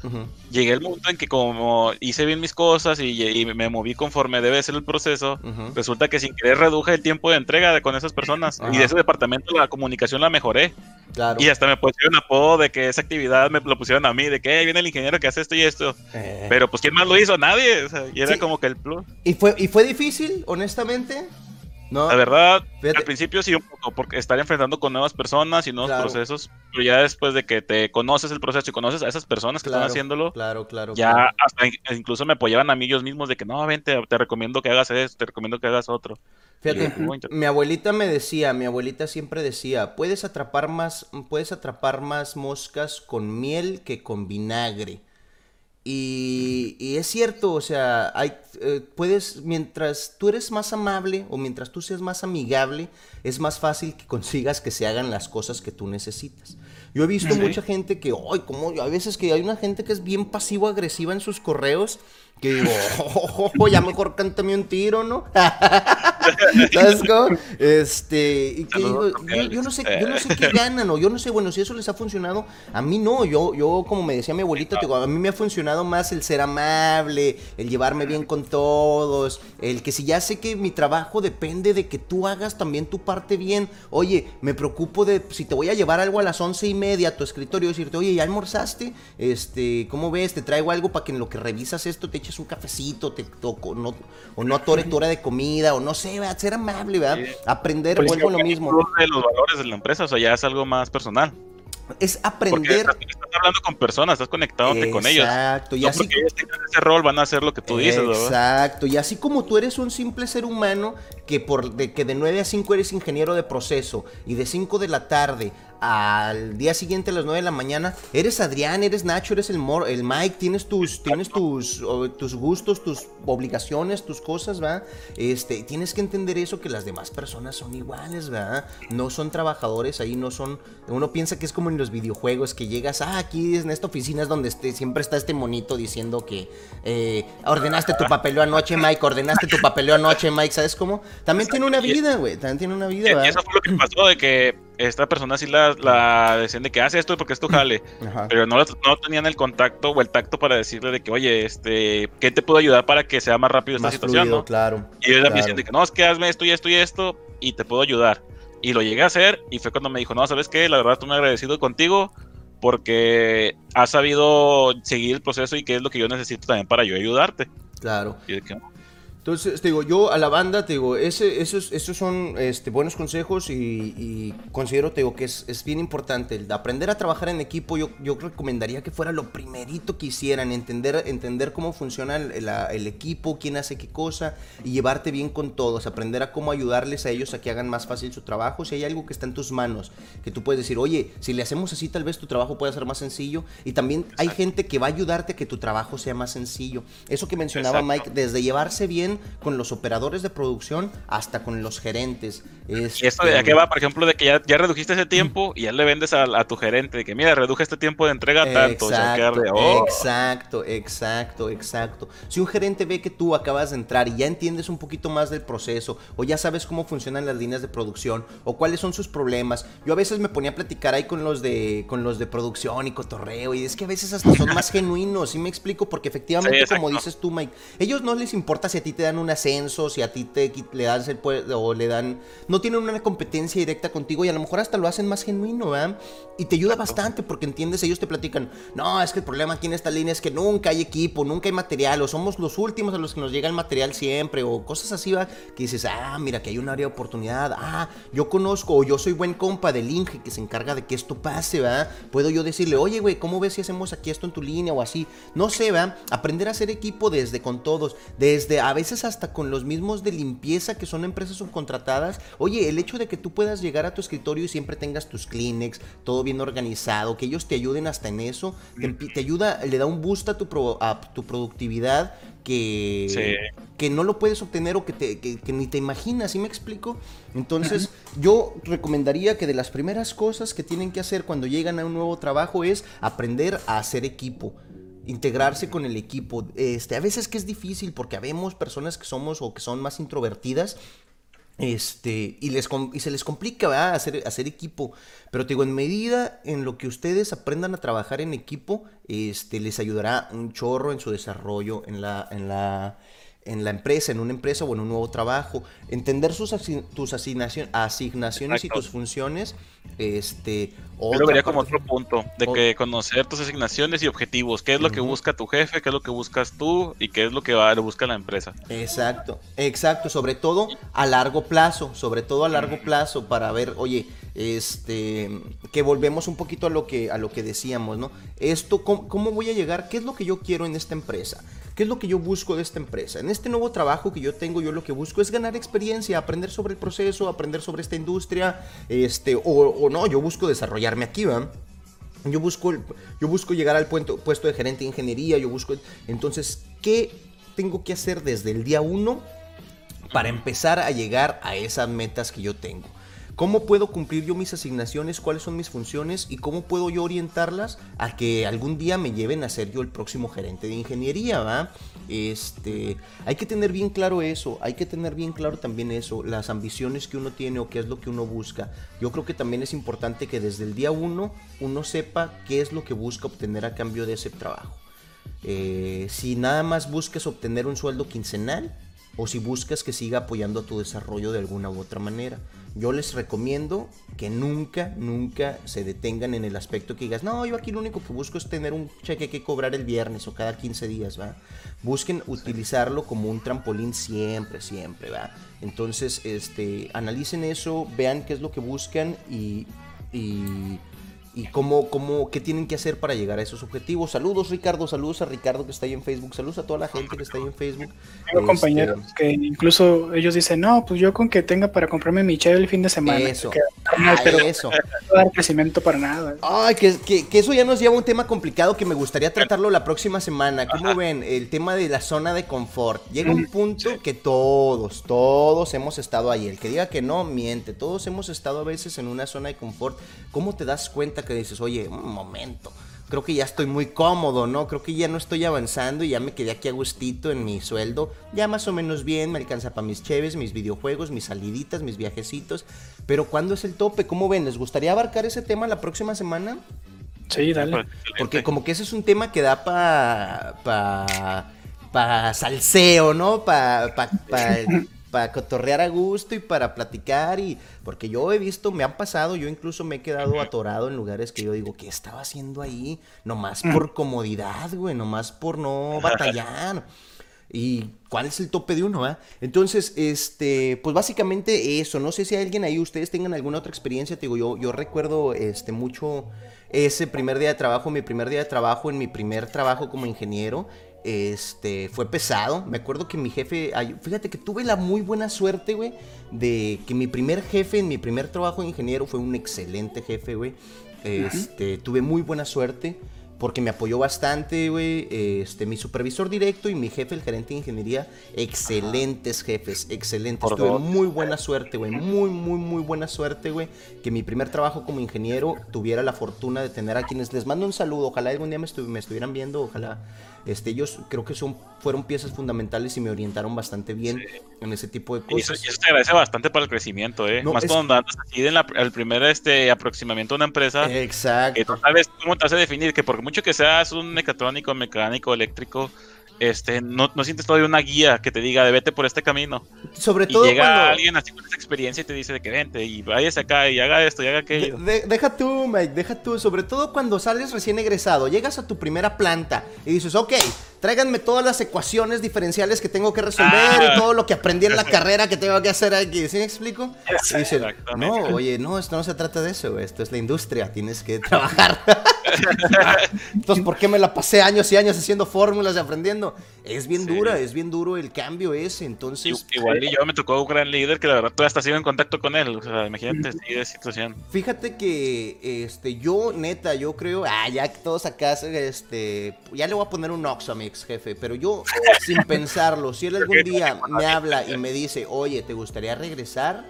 llegué al punto en que como hice bien mis cosas y, y me moví conforme debe ser el proceso, resulta que sin querer reduje el tiempo de entrega de, con esas personas. Y de ese departamento la comunicación la mejoré. Claro. Y hasta me pusieron apodo de que esa actividad me lo pusieron a mí, de que "Eh, viene el ingeniero que hace esto y esto. Eh, Pero pues ¿quién más lo hizo? Nadie. O sea, y era Sí. como que el plus. ¿Y, fue, ¿Y fue difícil, honestamente? No. La verdad, Fíjate. al principio sí un poco, porque estar enfrentando con nuevas personas y nuevos Claro. procesos, pero ya después de que te conoces el proceso y conoces a esas personas que Claro, están haciéndolo, Claro, claro. ya claro. hasta in- incluso me apoyaban a mí ellos mismos de que no, vente, te recomiendo que hagas esto, te recomiendo que hagas otro. Fíjate, mi abuelita me decía, mi abuelita siempre decía, puedes atrapar más, puedes atrapar más moscas con miel que con vinagre. Y, y es cierto, o sea, hay, eh, puedes, mientras tú eres más amable o mientras tú seas más amigable, es más fácil que consigas que se hagan las cosas que tú necesitas. Yo he visto Sí. mucha gente que, ay, como, hay veces que hay una gente que es bien pasivo-agresiva en sus correos, que digo, "Oh, ya mejor cántame un tiro, ¿no? ¿Sabes cómo? Este, y que digo, yo, yo no sé, yo no sé qué ganan, o yo no sé, bueno, si eso les ha funcionado, a mí no, yo, yo como me decía mi abuelita, te digo, a mí me ha funcionado más el ser amable, el llevarme bien con todos, el que si ya sé que mi trabajo depende de que tú hagas también tu parte bien, oye, me preocupo de si te voy a llevar algo a las once y media a tu escritorio, decirte, oye, ¿ya almorzaste? Este, ¿cómo ves? Te traigo algo para que en lo que revisas esto te eches un cafecito, te toco, no, o no atore tu hora de comida, o no sé, ¿verdad? ser amable, ¿verdad? Aprender, Pues, vuelvo a lo mismo. de los valores de la empresa, o sea, ya es algo más personal. Es Porque aprender. estás, estás hablando con personas, estás conectándote con ellos. Exacto, y No así porque ellos tengan ese rol van a hacer lo que tú dices, ¿verdad? Exacto, y así como tú eres un simple ser humano que por de que de 9 a 5 eres ingeniero de proceso y de 5 de la tarde al día siguiente a las 9 de la mañana, eres Adrián, eres Nacho, eres el, Mor el Mike, tienes tus, tienes tus, tus gustos, tus obligaciones, tus cosas, ¿va? Este, tienes que entender eso, que las demás personas son iguales, ¿va? No son trabajadores, ahí no son, uno piensa que es como en los videojuegos, que llegas, ah, aquí en esta oficina es donde este, siempre está este monito diciendo que eh, ordenaste tu papeleo anoche, Mike, ordenaste tu papeleo anoche, Mike, ¿sabes cómo? También tiene una vida, güey, también tiene una vida, Y ¿va? eso fue lo que pasó, de que esta persona sí la, la decían de que hace esto porque es tu jale, Ajá. pero no, no tenían el contacto o el tacto para decirle de que, oye, este, ¿qué te puedo ayudar para que sea más rápido esta Más situación, fluido, no? claro. Y ellos claro. me decían de que, no, es que hazme esto y esto y esto y te puedo ayudar. Y lo llegué a hacer y fue cuando me dijo, no, ¿sabes qué? La verdad estoy muy agradecido contigo porque has sabido seguir el proceso y qué es lo que yo necesito también para yo ayudarte. Claro. Y de que, Entonces, te digo, yo a la banda, te digo, ese, esos, esos son este, buenos consejos y, y considero, te digo, que es, es bien importante. El de aprender a trabajar en equipo, yo, yo recomendaría que fuera lo primerito que hicieran, entender, entender cómo funciona el, la- el equipo, quién hace qué cosa y llevarte bien con todos, aprender a cómo ayudarles a ellos a que hagan más fácil su trabajo. Si hay algo que está en tus manos, que tú puedes decir, oye, si le hacemos así, tal vez tu trabajo pueda ser más sencillo. Y también hay gente que va a ayudarte a que tu trabajo sea más sencillo. Eso que mencionaba Exacto. Mike, desde llevarse bien con los operadores de producción hasta con los gerentes. Y esto de qué va, por ejemplo, de que ya, ya redujiste ese tiempo y ya le vendes a, a tu gerente de que, mira, reduje este tiempo de entrega tanto. Exacto, oh, exacto, exacto, exacto. Si un gerente ve que tú acabas de entrar y ya entiendes un poquito más del proceso, o ya sabes cómo funcionan las líneas de producción, o cuáles son sus problemas, yo a veces me ponía a platicar ahí con los de, con los de producción y cotorreo, y es que a veces hasta son más genuinos, ¿sí me explico? Porque efectivamente, Sí, como dices tú, Mike, ellos no les importa si a ti te dan un ascenso, si a ti te le dan el o le dan, no tienen una competencia directa contigo y a lo mejor hasta lo hacen más genuino, ¿verdad? Y te ayuda bastante porque entiendes, ellos te platican, no, es que el problema aquí en esta línea es que nunca hay equipo, nunca hay material, o somos los últimos a los que nos llega el material siempre, o cosas así, ¿va? Que dices, ah, mira, que hay un área de oportunidad, ah, yo conozco, o yo soy buen compa del Inge que se encarga de que esto pase, ¿va? Puedo yo decirle, oye, güey, ¿cómo ves si hacemos aquí esto en tu línea o así? No sé, ¿va? Aprender a hacer equipo desde con todos, desde a veces hasta con los mismos de limpieza que son empresas subcontratadas. Oye, el hecho de que tú puedas llegar a tu escritorio y siempre tengas tus Kleenex, todo bien organizado, que ellos te ayuden hasta en eso, te, ayuda, le da un boost a tu, pro- a tu productividad que, Sí. que no lo puedes obtener o que, te- que- que ni te imaginas, ¿sí me explico? Entonces, yo recomendaría que de las primeras cosas que tienen que hacer cuando llegan a un nuevo trabajo es aprender a hacer equipo integrarse con el equipo. Este, a veces que es difícil porque habemos personas que somos o que son más introvertidas este, y, les, y se les complica. Hacer, hacer equipo. Pero te digo, en medida en lo que ustedes aprendan a trabajar en equipo, este, les ayudará un chorro en su desarrollo, en la, en la, en la empresa, en una empresa o en un nuevo trabajo. Entender sus asi- tus asignación- asignaciones y tus funciones. Este, Yo lo vería como otro punto, de o- que conocer tus asignaciones y objetivos, qué es lo que busca tu jefe, qué es lo que buscas tú y qué es lo que va, le busca la empresa. Exacto, exacto, sobre todo a largo plazo, sobre todo a largo plazo para ver, oye, este, que volvemos un poquito a lo que a lo que decíamos, ¿no? Esto ¿cómo, cómo voy a llegar? ¿Qué es lo que yo quiero en esta empresa? ¿Qué es lo que yo busco de esta empresa? En este nuevo trabajo que yo tengo, yo lo que busco es ganar experiencia, aprender sobre el proceso, aprender sobre esta industria, este, o, no, yo busco desarrollarme aquí, ¿va? Yo busco, yo busco llegar al puento- puesto de gerente de ingeniería, yo busco... Entonces, ¿qué tengo que hacer desde el día uno para empezar a llegar a esas metas que yo tengo? ¿Cómo puedo cumplir yo mis asignaciones? ¿Cuáles son mis funciones? ¿Y cómo puedo yo orientarlas a que algún día me lleven a ser yo el próximo gerente de ingeniería? ¿va? Este, hay que tener bien claro eso, hay que tener bien claro también eso, las ambiciones que uno tiene o qué es lo que uno busca. Yo creo que también es importante que desde el día uno uno sepa qué es lo que busca obtener a cambio de ese trabajo. Eh, si nada más buscas obtener un sueldo quincenal o si buscas que siga apoyando a tu desarrollo de alguna u otra manera. Yo les recomiendo que nunca, nunca se detengan en el aspecto que digas, no, yo aquí lo único que busco es tener un cheque que cobrar el viernes o cada 15 días, ¿va? Busquen utilizarlo como un trampolín siempre, siempre, ¿va? Entonces, este, analicen eso, vean qué es lo que buscan y, y, y cómo, cómo, qué tienen que hacer para llegar a esos objetivos. Saludos Ricardo, saludos a Ricardo que está ahí en Facebook, saludos a toda la gente que está ahí en Facebook. Tengo Este, compañeros que incluso ellos dicen, no, pues yo con que tenga para comprarme mi cheve el fin de semana. Eso. Que- no, Ah, pero eso. no dar crecimiento para nada. Ay, que, que- que eso ya nos lleva a un tema complicado que me gustaría tratarlo la próxima semana. ¿Cómo ven? El tema de la zona de confort. Llega un punto que todos, todos hemos estado ahí. El que diga que no, miente. Todos hemos estado a veces en una zona de confort. ¿Cómo te das cuenta que dices, oye, un momento? Creo que ya estoy muy cómodo, ¿no? Creo que ya no estoy avanzando y ya me quedé aquí a gustito en mi sueldo. Ya más o menos bien, me alcanza para mis cheves, mis videojuegos, mis saliditas, mis viajecitos. Pero ¿cuándo es el tope? ¿Cómo ven? ¿Les gustaría abarcar ese tema la próxima semana? Sí, dale. Porque como que ese es un tema que da pa, pa, pa salseo, ¿no? Pa, pa, pa, pa cotorrear a gusto y para platicar y porque yo he visto, me han pasado, yo incluso me he quedado atorado en lugares que yo digo, ¿qué estaba haciendo ahí? Nomás por comodidad, güey, nomás por no batallar. ¿Y cuál es el tope de uno, ah? Entonces, este, pues básicamente eso. No sé si hay alguien ahí, ustedes tengan alguna otra experiencia. Te digo, yo, yo recuerdo este, mucho ese primer día de trabajo, mi primer día de trabajo en mi primer trabajo como ingeniero. Este, fue pesado. Me acuerdo que mi jefe, fíjate que tuve la muy buena suerte, güey, de que mi primer jefe en mi primer trabajo de ingeniero fue un excelente jefe, güey. Este, tuve muy buena suerte porque me apoyó bastante, güey. Este, mi supervisor directo y mi jefe, el gerente de ingeniería, excelentes jefes, excelentes. Por Tuve dos. muy buena suerte, güey. Muy, muy, muy buena suerte, güey. Que mi primer trabajo como ingeniero tuviera la fortuna de tener a quienes les mando un saludo. Ojalá algún día me, estu- me estuvieran viendo, ojalá. Este, ellos creo que son, fueron piezas fundamentales y me orientaron bastante bien en ese tipo de Y eso, cosas. y eso te agradece bastante para el crecimiento, ¿eh? No, Más es- cuando andas así en la, el primer este, aproximamiento a una empresa, que Exacto. tú sabes cómo te hace definir, que por mucho que seas un mecatrónico, mecánico, eléctrico, este, no, no sientes todavía una guía que te diga, de vete por este camino. Sobre Y todo llega cuando... alguien así con esa experiencia y te dice de que vente y váyase acá y haga esto y haga De- aquello. de- deja tú, Mike, deja tú. Sobre todo cuando sales recién egresado, llegas a tu primera planta y dices, ok, tráiganme todas las ecuaciones diferenciales que tengo que resolver Ah. y todo lo que aprendí en la carrera que tengo que hacer aquí. ¿Sí me explico? Y dices, Exactamente. no, oye, no, esto no se trata de eso, esto es la industria, tienes que trabajar. Entonces, ¿por qué me la pasé años y años haciendo fórmulas y aprendiendo? Es bien Sí. dura, es bien duro el cambio ese, entonces... Igual y yo me tocó un gran líder que la verdad todavía hasta sigo en contacto con él. O sea, imagínate así de situación. Fíjate que este yo neta, yo creo, ah, ya que todos acá este ya le voy a poner un oxo a mi ex jefe, pero yo sin pensarlo, si él algún día me habla y me dice, "Oye, ¿te gustaría regresar?"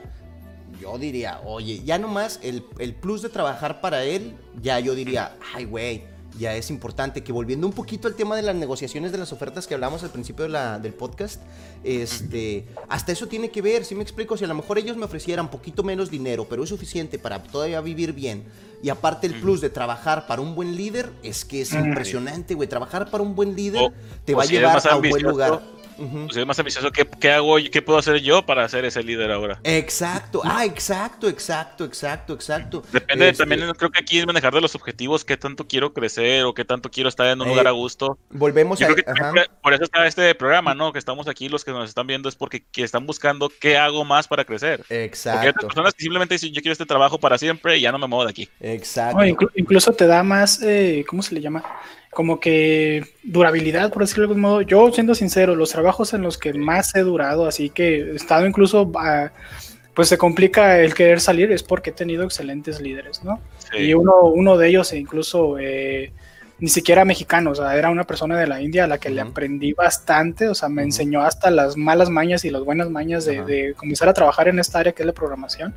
Yo diría, "Oye, ya nomás el, el plus de trabajar para él, ya yo diría, "Ay, güey, ya es importante que volviendo un poquito al tema de las negociaciones de las ofertas que hablamos al principio de la- del podcast, este, hasta eso tiene que ver, si me explico, si a lo mejor ellos me ofrecieran poquito menos dinero, pero es suficiente para todavía vivir bien, y aparte el plus de trabajar para un buen líder, es que es impresionante, güey, trabajar para un buen líder O- te va a si llevar a un buen lugar. Ujú. Pues es más ambicioso. ¿Qué, qué hago? ¿Qué puedo hacer yo para ser ese líder ahora? Exacto, ah, exacto, exacto, exacto, exacto. Depende Este, también, creo que aquí es manejar de los objetivos, qué tanto quiero crecer o qué tanto quiero estar en un lugar Eh, a gusto. Volvemos Yo a... creo que ajá. por- eso está este programa, ¿no? Que estamos aquí, los que nos están viendo, es porque que están buscando qué hago más para crecer. Porque hay Exacto, otras personas que simplemente dicen, yo quiero este trabajo para siempre y ya no me muevo de aquí. exacto. No, incluso te da más, eh, ¿cómo se le llama? Como que durabilidad, por decirlo de algún modo. Yo, siendo sincero, los trabajos en los que más he durado, así que he estado incluso, ah, pues se complica el querer salir, es porque he tenido excelentes líderes, ¿no? Sí. Y uno, uno de ellos, incluso eh, ni siquiera mexicano, o sea, era una persona de la India a la que le aprendí bastante, o sea, me enseñó hasta las malas mañas y las buenas mañas de, comenzar a trabajar en esta área que es la programación.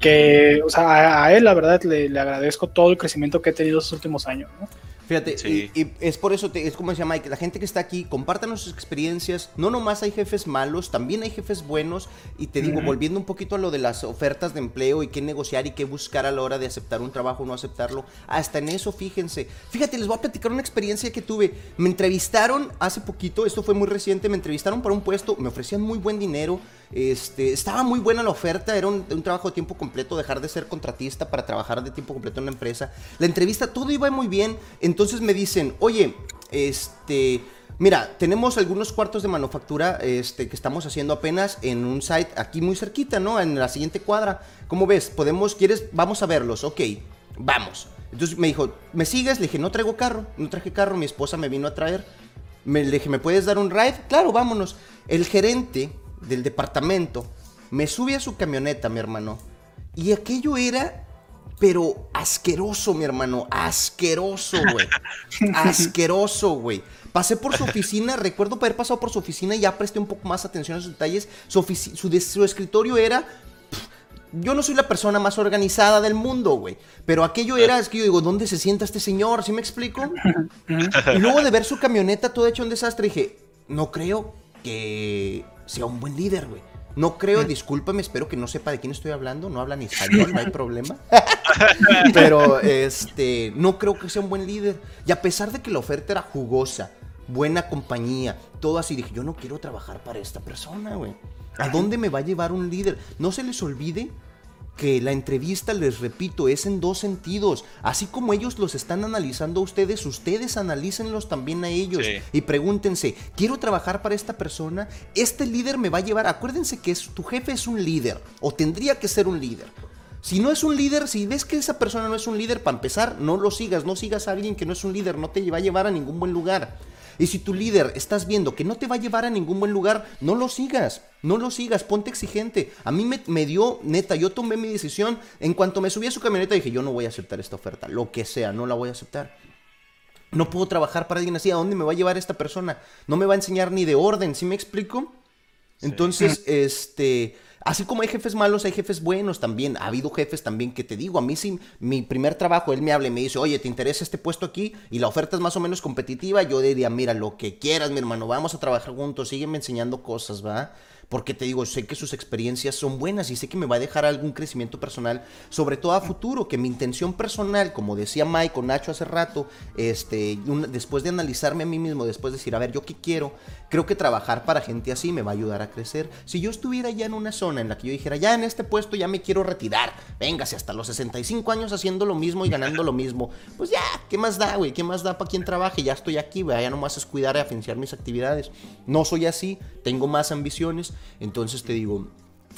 Que, o sea, a, a él, la verdad, le, le agradezco todo el crecimiento que he tenido estos últimos años, ¿no? Fíjate, Sí. y, y es por eso, te- es como decía Mike, la gente que está aquí, compártanos sus experiencias. No nomás hay jefes malos, también hay jefes buenos. Y te digo, volviendo un poquito a lo de las ofertas de empleo y qué negociar y qué buscar a la hora de aceptar un trabajo o no aceptarlo. Hasta en eso, fíjense. Fíjate, les voy a platicar una experiencia que tuve. Me entrevistaron hace poquito, esto fue muy reciente, me entrevistaron para un puesto, me ofrecían muy buen dinero. Este, estaba muy buena la oferta, era un, trabajo de tiempo completo, dejar de ser contratista para trabajar de tiempo completo en una empresa. La entrevista, todo iba muy bien, entonces me dicen, oye, este, mira, tenemos algunos cuartos de manufactura este, que estamos haciendo apenas en un site aquí muy cerquita, ¿no? En la siguiente cuadra. ¿Cómo ves? Podemos, ¿quieres? Vamos a verlos, ok, vamos. Entonces me dijo, ¿me sigues? Le dije, no traigo carro, no traje carro, mi esposa me vino a traer. Me, le dije, ¿me puedes dar un ride? Claro, vámonos. El gerente del departamento me sube a su camioneta, mi hermano. Y aquello era, pero asqueroso, mi hermano. Asqueroso, güey. asqueroso, güey. Pasé por su oficina, recuerdo haber pasado por su oficina y ya presté un poco más atención a sus detalles. Su, su, su escritorio era yo no soy la persona más organizada del mundo, güey. Pero aquello era, es que yo digo, ¿dónde se sienta este señor? ¿Sí me explico? y luego de ver su camioneta todo hecho un desastre, dije, no creo que sea un buen líder, güey. No creo, discúlpame, espero que no sepa de quién estoy hablando, no habla ni español, no hay problema. Pero, este, no creo que sea un buen líder. Y a pesar de que la oferta era jugosa, buena compañía, todo así, dije, yo no quiero trabajar para esta persona, güey. ¿A dónde me va a llevar un líder? No se les olvide que la entrevista, les repito, es en dos sentidos. Así como ellos los están analizando a ustedes, ustedes analícenlos también a ellos. Sí. Y pregúntense, ¿quiero trabajar para esta persona? ¿Este líder me va a llevar? Acuérdense que es- tu jefe es un líder, o tendría que ser un líder. Si no es un líder, si ves que esa persona no es un líder, para empezar, no lo sigas, no sigas a alguien que no es un líder, no te va a llevar a ningún buen lugar. Y si tu líder estás viendo que no te va a llevar a ningún buen lugar, no lo sigas, no lo sigas, ponte exigente. A mí me, me dio, neta, yo tomé mi decisión, en cuanto me subí a su camioneta dije, yo no voy a aceptar esta oferta, lo que sea, no la voy a aceptar. No puedo trabajar para alguien así, ¿a dónde me va a llevar esta persona? No me va a enseñar ni de orden, ¿sí me explico? Entonces, este, así como hay jefes malos, hay jefes buenos también. Ha habido jefes también que te digo, a mí sí, mi primer trabajo, él me habla y me dice, oye, ¿te interesa este puesto aquí? Y la oferta es más o menos competitiva. Yo diría, mira, lo que quieras, mi hermano, vamos a trabajar juntos, sígueme enseñando cosas, ¿va? Porque te digo, sé que sus experiencias son buenas y sé que me va a dejar algún crecimiento personal, sobre todo a futuro, que mi intención personal, como decía Mike o Nacho hace rato, este, después de analizarme a mí mismo, después de decir, a ver, ¿yo qué quiero? Creo que trabajar para gente así me va a ayudar a crecer. Si yo estuviera ya en una zona en la que yo dijera, ya en este puesto ya me quiero retirar, véngase hasta los 65 años haciendo lo mismo y ganando lo mismo, pues ya, ¿qué más da, güey? ¿Qué más da para quien trabaje? Ya estoy aquí, ya nomás es cuidar y afinciar mis actividades. No soy así, tengo más ambiciones, entonces te digo,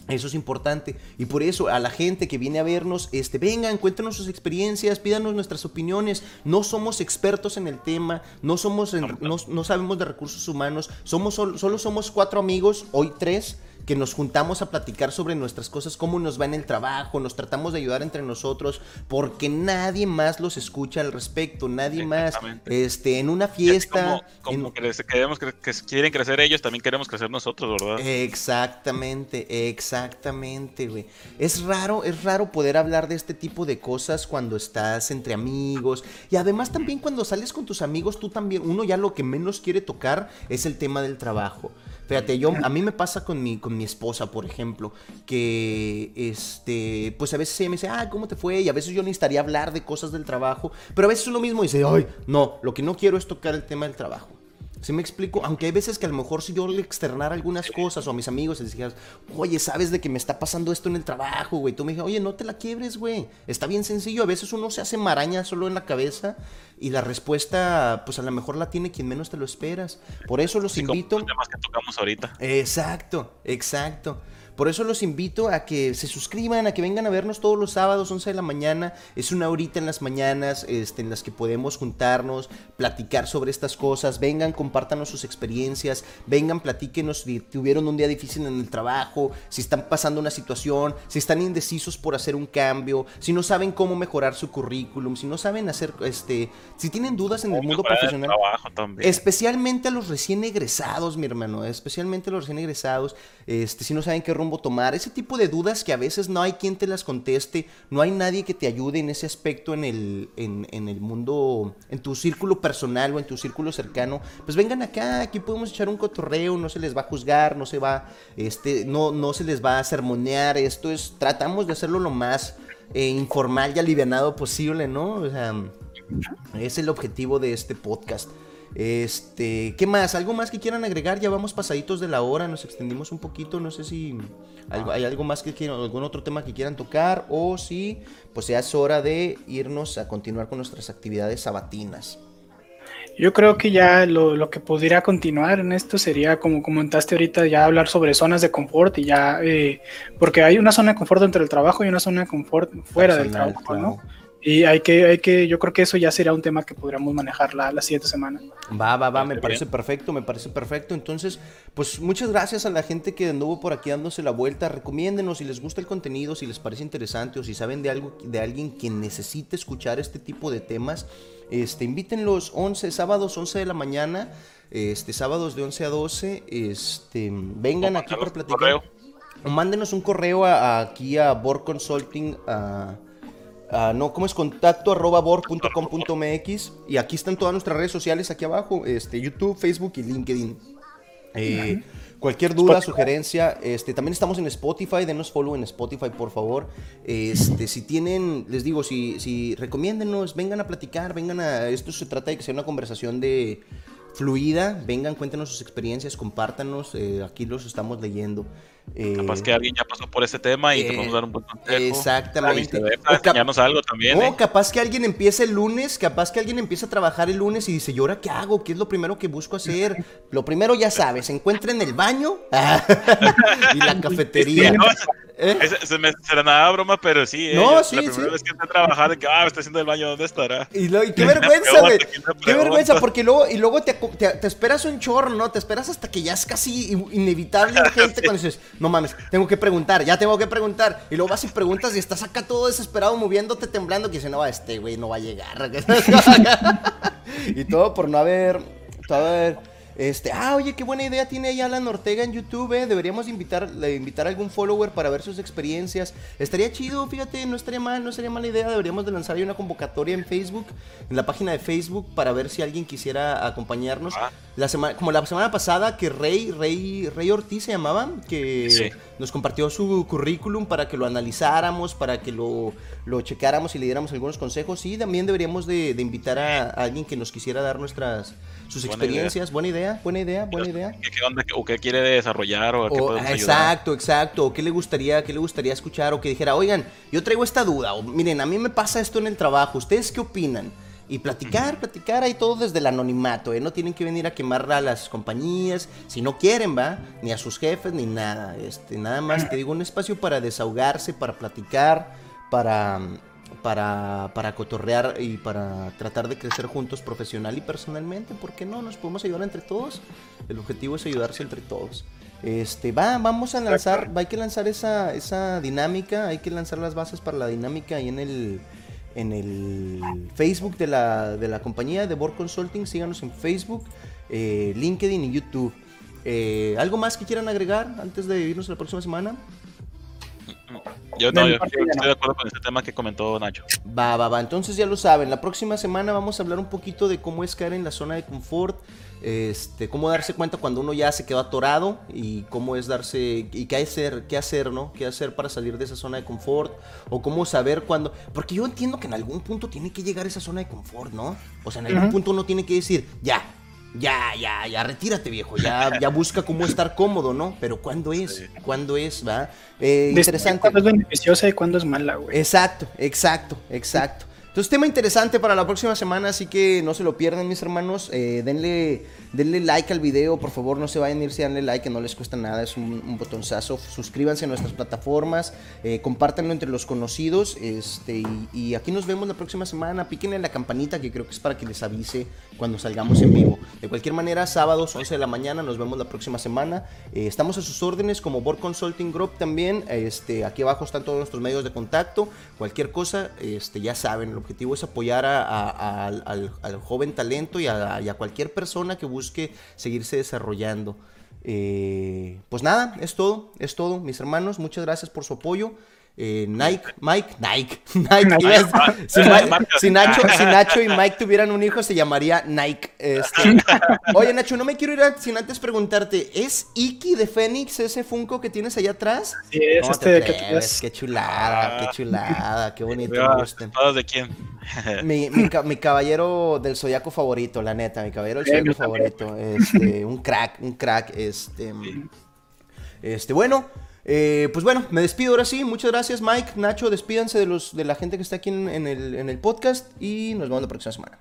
eso es importante. Y por eso a la gente que viene a vernos, este, vengan, cuéntenos sus experiencias, pídanos nuestras opiniones. No somos expertos en el tema, no somos en- no, no sabemos de recursos humanos, somos sol- solo somos cuatro amigos, hoy tres, que nos juntamos a platicar sobre nuestras cosas, cómo nos va en el trabajo, nos tratamos de ayudar entre nosotros, porque nadie más los escucha al respecto, nadie más, este, en una fiesta, como, como en- crece- queremos que quieren crecer ellos, también queremos crecer nosotros, ¿verdad? Exactamente, exactamente, güey. Es raro, es raro poder hablar de este tipo de cosas cuando estás entre amigos. Y además también cuando sales con tus amigos, tú también, uno ya lo que menos quiere tocar es el tema del trabajo. Fíjate, yo, a mí me pasa con mi, con mi esposa, por ejemplo, que, este, pues a veces ella me dice, ah, ¿cómo te fue? Y a veces yo necesitaría hablar de cosas del trabajo, pero a veces es lo mismo dice, ay, no, lo que no quiero es tocar el tema del trabajo. ¿Sí me explico? Aunque hay veces que a lo mejor si yo le externara algunas cosas o a mis amigos les dijeras, oye, ¿sabes de que me está pasando esto en el trabajo, güey? Tú me dijeras, oye, no te la quiebres, güey. Está bien sencillo. A veces uno se hace maraña solo en la cabeza y la respuesta, pues a lo mejor la tiene quien menos te lo esperas. Por eso los invito. los temas que tocamos ahorita. Exacto, exacto. Por eso los invito a que se suscriban, a que vengan a vernos todos los sábados, 11 de la mañana. Es una horita en las mañanas este, en las que podemos juntarnos, platicar sobre estas cosas. Vengan, compártanos sus experiencias. Vengan, platíquenos si tuvieron un día difícil en el trabajo, si están pasando una situación, si están indecisos por hacer un cambio, si no saben cómo mejorar su currículum, si no saben hacer, este, si tienen dudas en el mundo el profesional. Especialmente a los recién egresados, mi hermano. Especialmente a los recién egresados. Este, si no saben qué rumbo tomar. Ese tipo de dudas que a veces no hay quien te las conteste. No hay nadie que te ayude en ese aspecto en el, en, en el mundo, en tu círculo personal o en tu círculo cercano. Pues vengan acá, aquí podemos echar un cotorreo. No se les va a juzgar, no se va, este, no, no se les va a sermonear. Esto es, tratamos de hacerlo lo más eh, informal y alivianado posible, ¿no? O sea, es el objetivo de este podcast. Este, ¿qué más? ¿Algo más que quieran agregar? Ya vamos pasaditos de la hora, nos extendimos un poquito, no sé si algo- hay algo más que quieran, algún otro tema que quieran tocar o si pues ya es hora de irnos a continuar con nuestras actividades sabatinas. Yo creo que ya lo, lo que podría continuar en esto sería, como comentaste ahorita, ya hablar sobre zonas de confort y ya, eh, porque hay una zona de confort entre el trabajo y una zona de confort fuera del trabajo, ¿no? claro. Y hay que, hay que, yo creo que eso ya sería un tema que podríamos manejar la, la siguiente semana. Va, va, va, me Parece bien. perfecto, me parece perfecto. Entonces, pues muchas gracias a la gente que anduvo por aquí dándose la vuelta. Recomiéndenos si les gusta el contenido, si les parece interesante o si saben de algo de alguien que necesite escuchar este tipo de temas. Este, invítenlos 11 sábados 11 de la mañana, este sábados de 11 a 12, este, vengan aquí para platicar. correo. O mándenos un correo a- a- aquí a Bor Consulting, a, a- no, ¿cómo es? Contacto arroba bor.com.mx y aquí están todas nuestras redes sociales aquí abajo, este, YouTube, Facebook y LinkedIn. Eh, Cualquier duda, Spotify. sugerencia, este, también estamos en Spotify, denos follow en Spotify, por favor. Este, si tienen, les digo, si, si recomiéndenos, vengan a platicar, vengan a, esto se trata de que sea una conversación de fluida, vengan, cuéntenos sus experiencias, compártanos, eh, aquí los estamos leyendo. Eh, Capaz que alguien ya pasó por ese tema y eh, te podemos dar un buen consejo. exactamente. A viceversa, O cap- enseñarnos algo también. no, ¿eh? capaz que alguien empieza el lunes, capaz que alguien empieza a trabajar el lunes y dice, ¿y ahora qué hago? ¿Qué es lo primero que busco hacer? Lo primero ya sabes, se encuentra en el baño y la cafetería. Sí, no, ¿Eh? se me será nada broma, pero sí. eh, No, sí, La primera sí. vez que entré a trabajar, de que, ah, me está haciendo el baño, ¿dónde estará? Y, lo- y qué vergüenza, güey. ¿quién te Qué vergüenza, porque luego, y luego te, te, esperas un chorro, ¿no? Te esperas hasta que ya es casi in- inevitable gente cuando dices, no mames, tengo que preguntar, ya tengo que preguntar. Y luego vas y preguntas y estás acá todo desesperado, moviéndote, temblando, que dice, no, este güey no va a llegar. y todo por no haber, todo haber- Este, ah, oye, qué buena idea tiene ahí Alan Ortega en YouTube, eh. Deberíamos invitar, invitar a algún follower para ver sus experiencias. Estaría chido, fíjate, no estaría mal, no sería mala idea. Deberíamos de lanzar ahí una convocatoria en Facebook, en la página de Facebook, para ver si alguien quisiera acompañarnos. Ah. La semana, como la semana pasada que Rey, Rey, Rey Ortiz se llamaba, que Sí. nos compartió su currículum para que lo analizáramos, para que lo, lo checáramos y le diéramos algunos consejos. Sí, también deberíamos de, de invitar a, a alguien que nos quisiera dar nuestras sus Buena experiencias. Buena idea, buena idea, buena idea. ¿Qué, qué onda? ¿O qué quiere desarrollar? ¿O a qué O- podemos ayudar? exacto, exacto. O qué le gustaría, qué le gustaría escuchar o que dijera, oigan, yo traigo esta duda. O miren, a mí me pasa esto en el trabajo. ¿Ustedes qué opinan? Y platicar, platicar ahí todo desde el anonimato, ¿eh? No tienen que venir a quemar a las compañías, si no quieren, ¿va? Ni a sus jefes, ni nada. Este, nada más, te digo, un espacio para desahogarse, para platicar, para, para, para cotorrear y para tratar de crecer juntos profesional y personalmente. ¿Por qué no? Nos podemos ayudar entre todos. El objetivo es ayudarse entre todos. Este, va, vamos a lanzar, va, hay que lanzar esa, esa dinámica, hay que lanzar las bases para la dinámica ahí en el, en el Facebook de la, de la compañía de Board Consulting. Síganos en Facebook, eh, LinkedIn y YouTube. Eh, ¿Algo más que quieran agregar antes de irnos a la próxima semana? Yo no, yo estoy no. de acuerdo con ese tema que comentó Nacho. Va, va, va. Entonces ya lo saben. La próxima semana vamos a hablar un poquito de cómo es caer en la zona de confort. Este, cómo darse cuenta cuando uno ya se quedó atorado y cómo es darse y qué hacer, qué hacer, ¿no? Qué hacer para salir de esa zona de confort o cómo saber cuándo, porque yo entiendo que en algún punto tiene que llegar a esa zona de confort, ¿no? O sea, en algún punto uno tiene que decir, ya, ya, ya, ya, retírate, viejo, ya, ya busca cómo estar cómodo, ¿no? Pero ¿cuándo es? ¿Cuándo es? ¿Va? Eh, interesante. Cuándo es beneficiosa y cuándo es mala, güey. Exacto, exacto, exacto. Entonces, tema interesante para la próxima semana, así que no se lo pierdan, mis hermanos. Eh, denle, denle like al video, por favor, no se vayan a irse, denle like, que no les cuesta nada, es un, un. Suscríbanse a nuestras plataformas, eh, compártanlo entre los conocidos. Este, y, aquí nos vemos la próxima semana. Píquenle la campanita, que creo que es para que les avise cuando salgamos en vivo. De cualquier manera, sábados 11 de la mañana, nos vemos la próxima semana. Eh, estamos a sus órdenes como Board Consulting Group también. Este, aquí abajo están todos nuestros medios de contacto. Cualquier cosa, este, ya saben, el objetivo es apoyar a- al, al- joven talento y y a cualquier persona que busque seguirse desarrollando. Eh, pues nada, es todo, es todo, mis hermanos. Muchas gracias por su apoyo. Eh, Nike, Mike, Nike, Nike. iba a decir, si, Mike- si Nacho, si Nacho y Mike tuvieran un hijo, se llamaría Nike. este. Oye, Nacho, no me quiero ir a- sin antes preguntarte: ¿es Iki de Fénix ese Funko que tienes allá atrás? Sí, es No este te que tienes- qué chulada, qué chulada, qué bonito. ¿Espadas de quién? Mi, mi, ca- mi caballero del zodiaco favorito, la neta, mi caballero del zodiaco favorito. Este, un crack, un crack, este. Este, bueno, eh, pues bueno, me despido ahora sí. Muchas gracias, Mike, Nacho, despídanse de los de la gente que está aquí en, en el, en el podcast y nos vemos la próxima semana.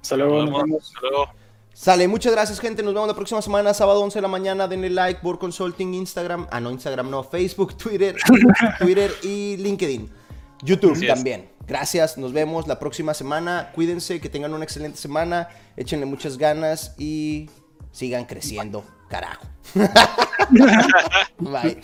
Hasta luego, Nos nos vemos. vemos. Hasta luego. Sale, muchas gracias, gente. Nos vemos la próxima semana, sábado 11 de la mañana. Denle like, Board Consulting, Instagram. Ah, no, Instagram no, Facebook, Twitter, Twitter y LinkedIn. YouTube Así es. también. Gracias, nos vemos la próxima semana. Cuídense, que tengan una excelente semana. Échenle muchas ganas y sigan creciendo, carajo. Bye.